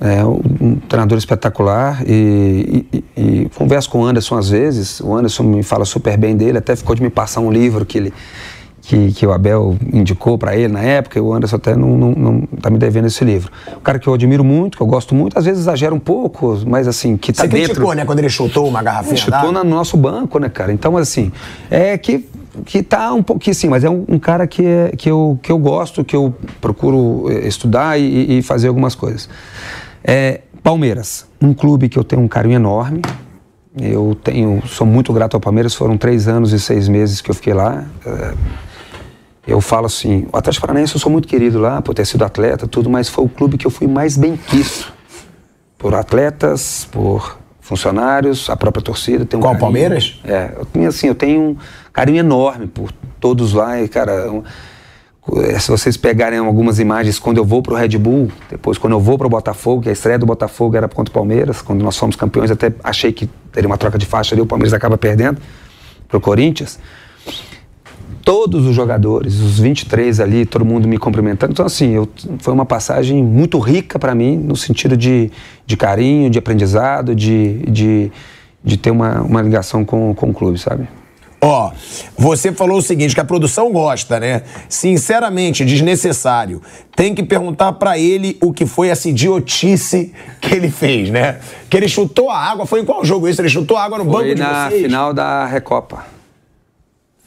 é um treinador espetacular e, e- e converso com o Anderson às vezes. O Anderson me fala super bem dele, até ficou de me passar um livro que ele que, que o Abel indicou para ele na época. e O Anderson até não, não, não tá me devendo esse livro. Um cara que eu admiro muito, que eu gosto muito, às vezes exagera um pouco, mas assim que tá Você dentro. criticou, né? Quando ele chutou uma garrafinha Chutou d'água. na- no nosso banco, né, cara? Então, assim, é que, que tá um pouquinho sim, mas é um, um cara que, é, que, eu, que eu gosto, que eu procuro eh, estudar e, e fazer algumas coisas. É, Palmeiras, um clube que eu tenho um carinho enorme. Eu tenho, sou muito grato ao Palmeiras, foram três anos e seis meses que eu fiquei lá. É, eu falo assim, o Atlético Paranaense eu sou muito querido lá, por ter sido atleta, tudo, mas foi o clube que eu fui mais bem quisto por atletas, por funcionários, a própria torcida. Tem um Qual, carinho- Palmeiras? É, eu tenho, assim, eu tenho um carinho enorme por todos lá e, cara, um- eh, se vocês pegarem algumas imagens quando eu vou pro Red Bull, depois quando eu vou pro Botafogo, que a estreia do Botafogo era contra o Palmeiras, quando nós fomos campeões, até achei que teria uma troca de faixa ali, o Palmeiras acaba perdendo pro Corinthians todos os jogadores, os 23 ali, todo mundo me cumprimentando. Então, assim, eu, foi uma passagem muito rica para mim, no sentido de, de carinho, de aprendizado, de, de, de ter uma, uma ligação com, com o clube, sabe? Ó, você falou o seguinte, que a produção gosta, né? Sinceramente, desnecessário. Tem que perguntar pra ele o que foi essa idiotice que ele fez, né? Que ele chutou a água, foi em qual jogo isso? Ele chutou a água no banco Foi de na vocês? final da Recopa.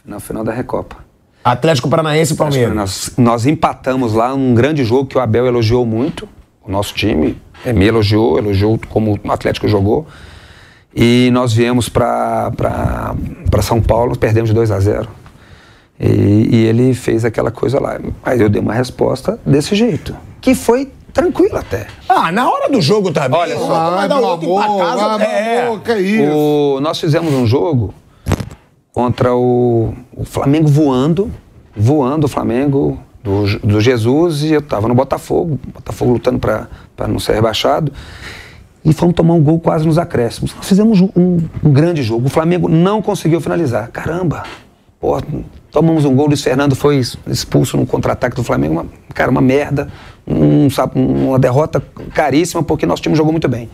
Na final da Recopa. Atlético Paranaense e Palmeiras. Nós, nós empatamos lá um grande jogo que o Abel elogiou muito, o nosso time, eh, me elogiou, elogiou como o Atlético jogou. E nós viemos para São Paulo, perdemos de 2 a 0. E, e ele fez aquela coisa lá. Aí eu dei uma resposta desse jeito, que foi tranquilo até. Ah, na hora do jogo também. Olha só. vai Ai, dar outro amor, pra casa. ai, meu é. amor, que isso? O- nós fizemos um jogo contra o, o Flamengo voando, voando o Flamengo do, do Jesus e eu tava no Botafogo, Botafogo lutando para não ser rebaixado. E fomos tomar um gol quase nos acréscimos. Nós fizemos um, um- grande jogo. O Flamengo não conseguiu finalizar. Caramba! Pô, tomamos um gol, Luiz Fernando foi expulso no contra-ataque do Flamengo. Uma, cara, uma merda. Um, uma derrota caríssima, porque nosso time jogou muito bem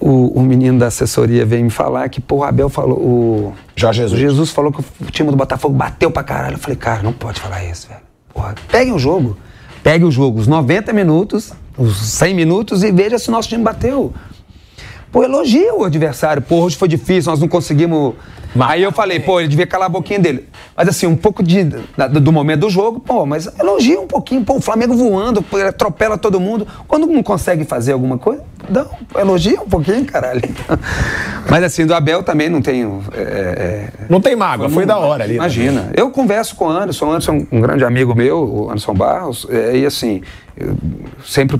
o, o menino da assessoria veio me falar que, pô, o Abel falou. O Jorge Jesus. Jesus falou que o time do Botafogo bateu pra caralho. Eu falei, cara, não pode falar isso, velho. Porra, pegue o jogo. Pegue o jogo, os 90 minutos, os 100 minutos e veja se o nosso time bateu. Pô, elogia o adversário. Pô, hoje foi difícil, nós não conseguimos. Aí eu falei, pô, ele devia calar a boquinha dele. Mas assim, um pouco de, da- do momento do jogo, pô, mas elogia um pouquinho. Pô, o Flamengo voando, pô, ele atropela todo mundo. Quando não consegue fazer alguma coisa, não, elogia um pouquinho, caralho. Mas assim, do Abel também não tenho. é, é, Não tem mágoa, foi da hora ali. Imagina. Eu converso com o Anderson, o Anderson é um grande amigo meu, o Anderson Barros, é, e assim, eu sempre,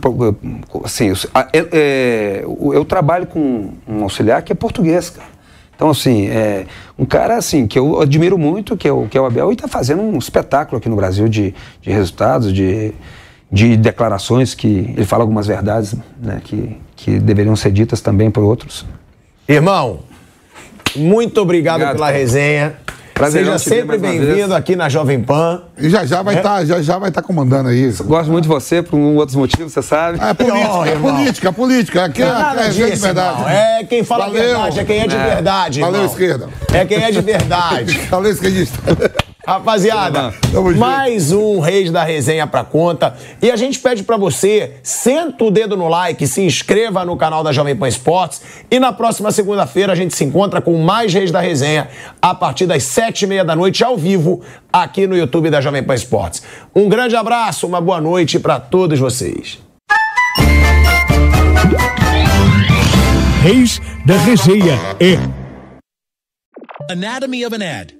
assim, eu, é- é, eu- eu trabalho com um auxiliar que é português, cara. Então, assim, é um cara assim que eu admiro muito, que é o, que é o Abel, e está fazendo um espetáculo aqui no Brasil de, de resultados, de, de declarações que ele fala algumas verdades né, que, que deveriam ser ditas também por outros. Irmão, muito obrigado, Obrigado, pela cara. resenha. Prazerão Seja sempre bem-vindo aqui na Jovem Pan. E já já vai É? estar já, já vai tá comandando aí. Gosto muito de você por um outros motivos, você sabe. Ah, é política, é política, política. Aqui é, é é, é de verdade. irmão. É quem fala a Valeu. verdade, é quem é de É. verdade, Valeu, irmão. esquerda. É quem é de verdade. Valeu, esquerdista. Rapaziada, mais um Reis da Resenha pra conta. E a gente pede pra você, senta o dedo no like, se inscreva no canal da Jovem Pan Esportes. E na próxima segunda-feira a gente se encontra com mais Reis da Resenha a partir das sete e meia da noite, ao vivo, aqui no YouTube da Jovem Pan Esportes. Um grande abraço, uma boa noite pra todos vocês. Reis da Resenha é Anatomy of an ad.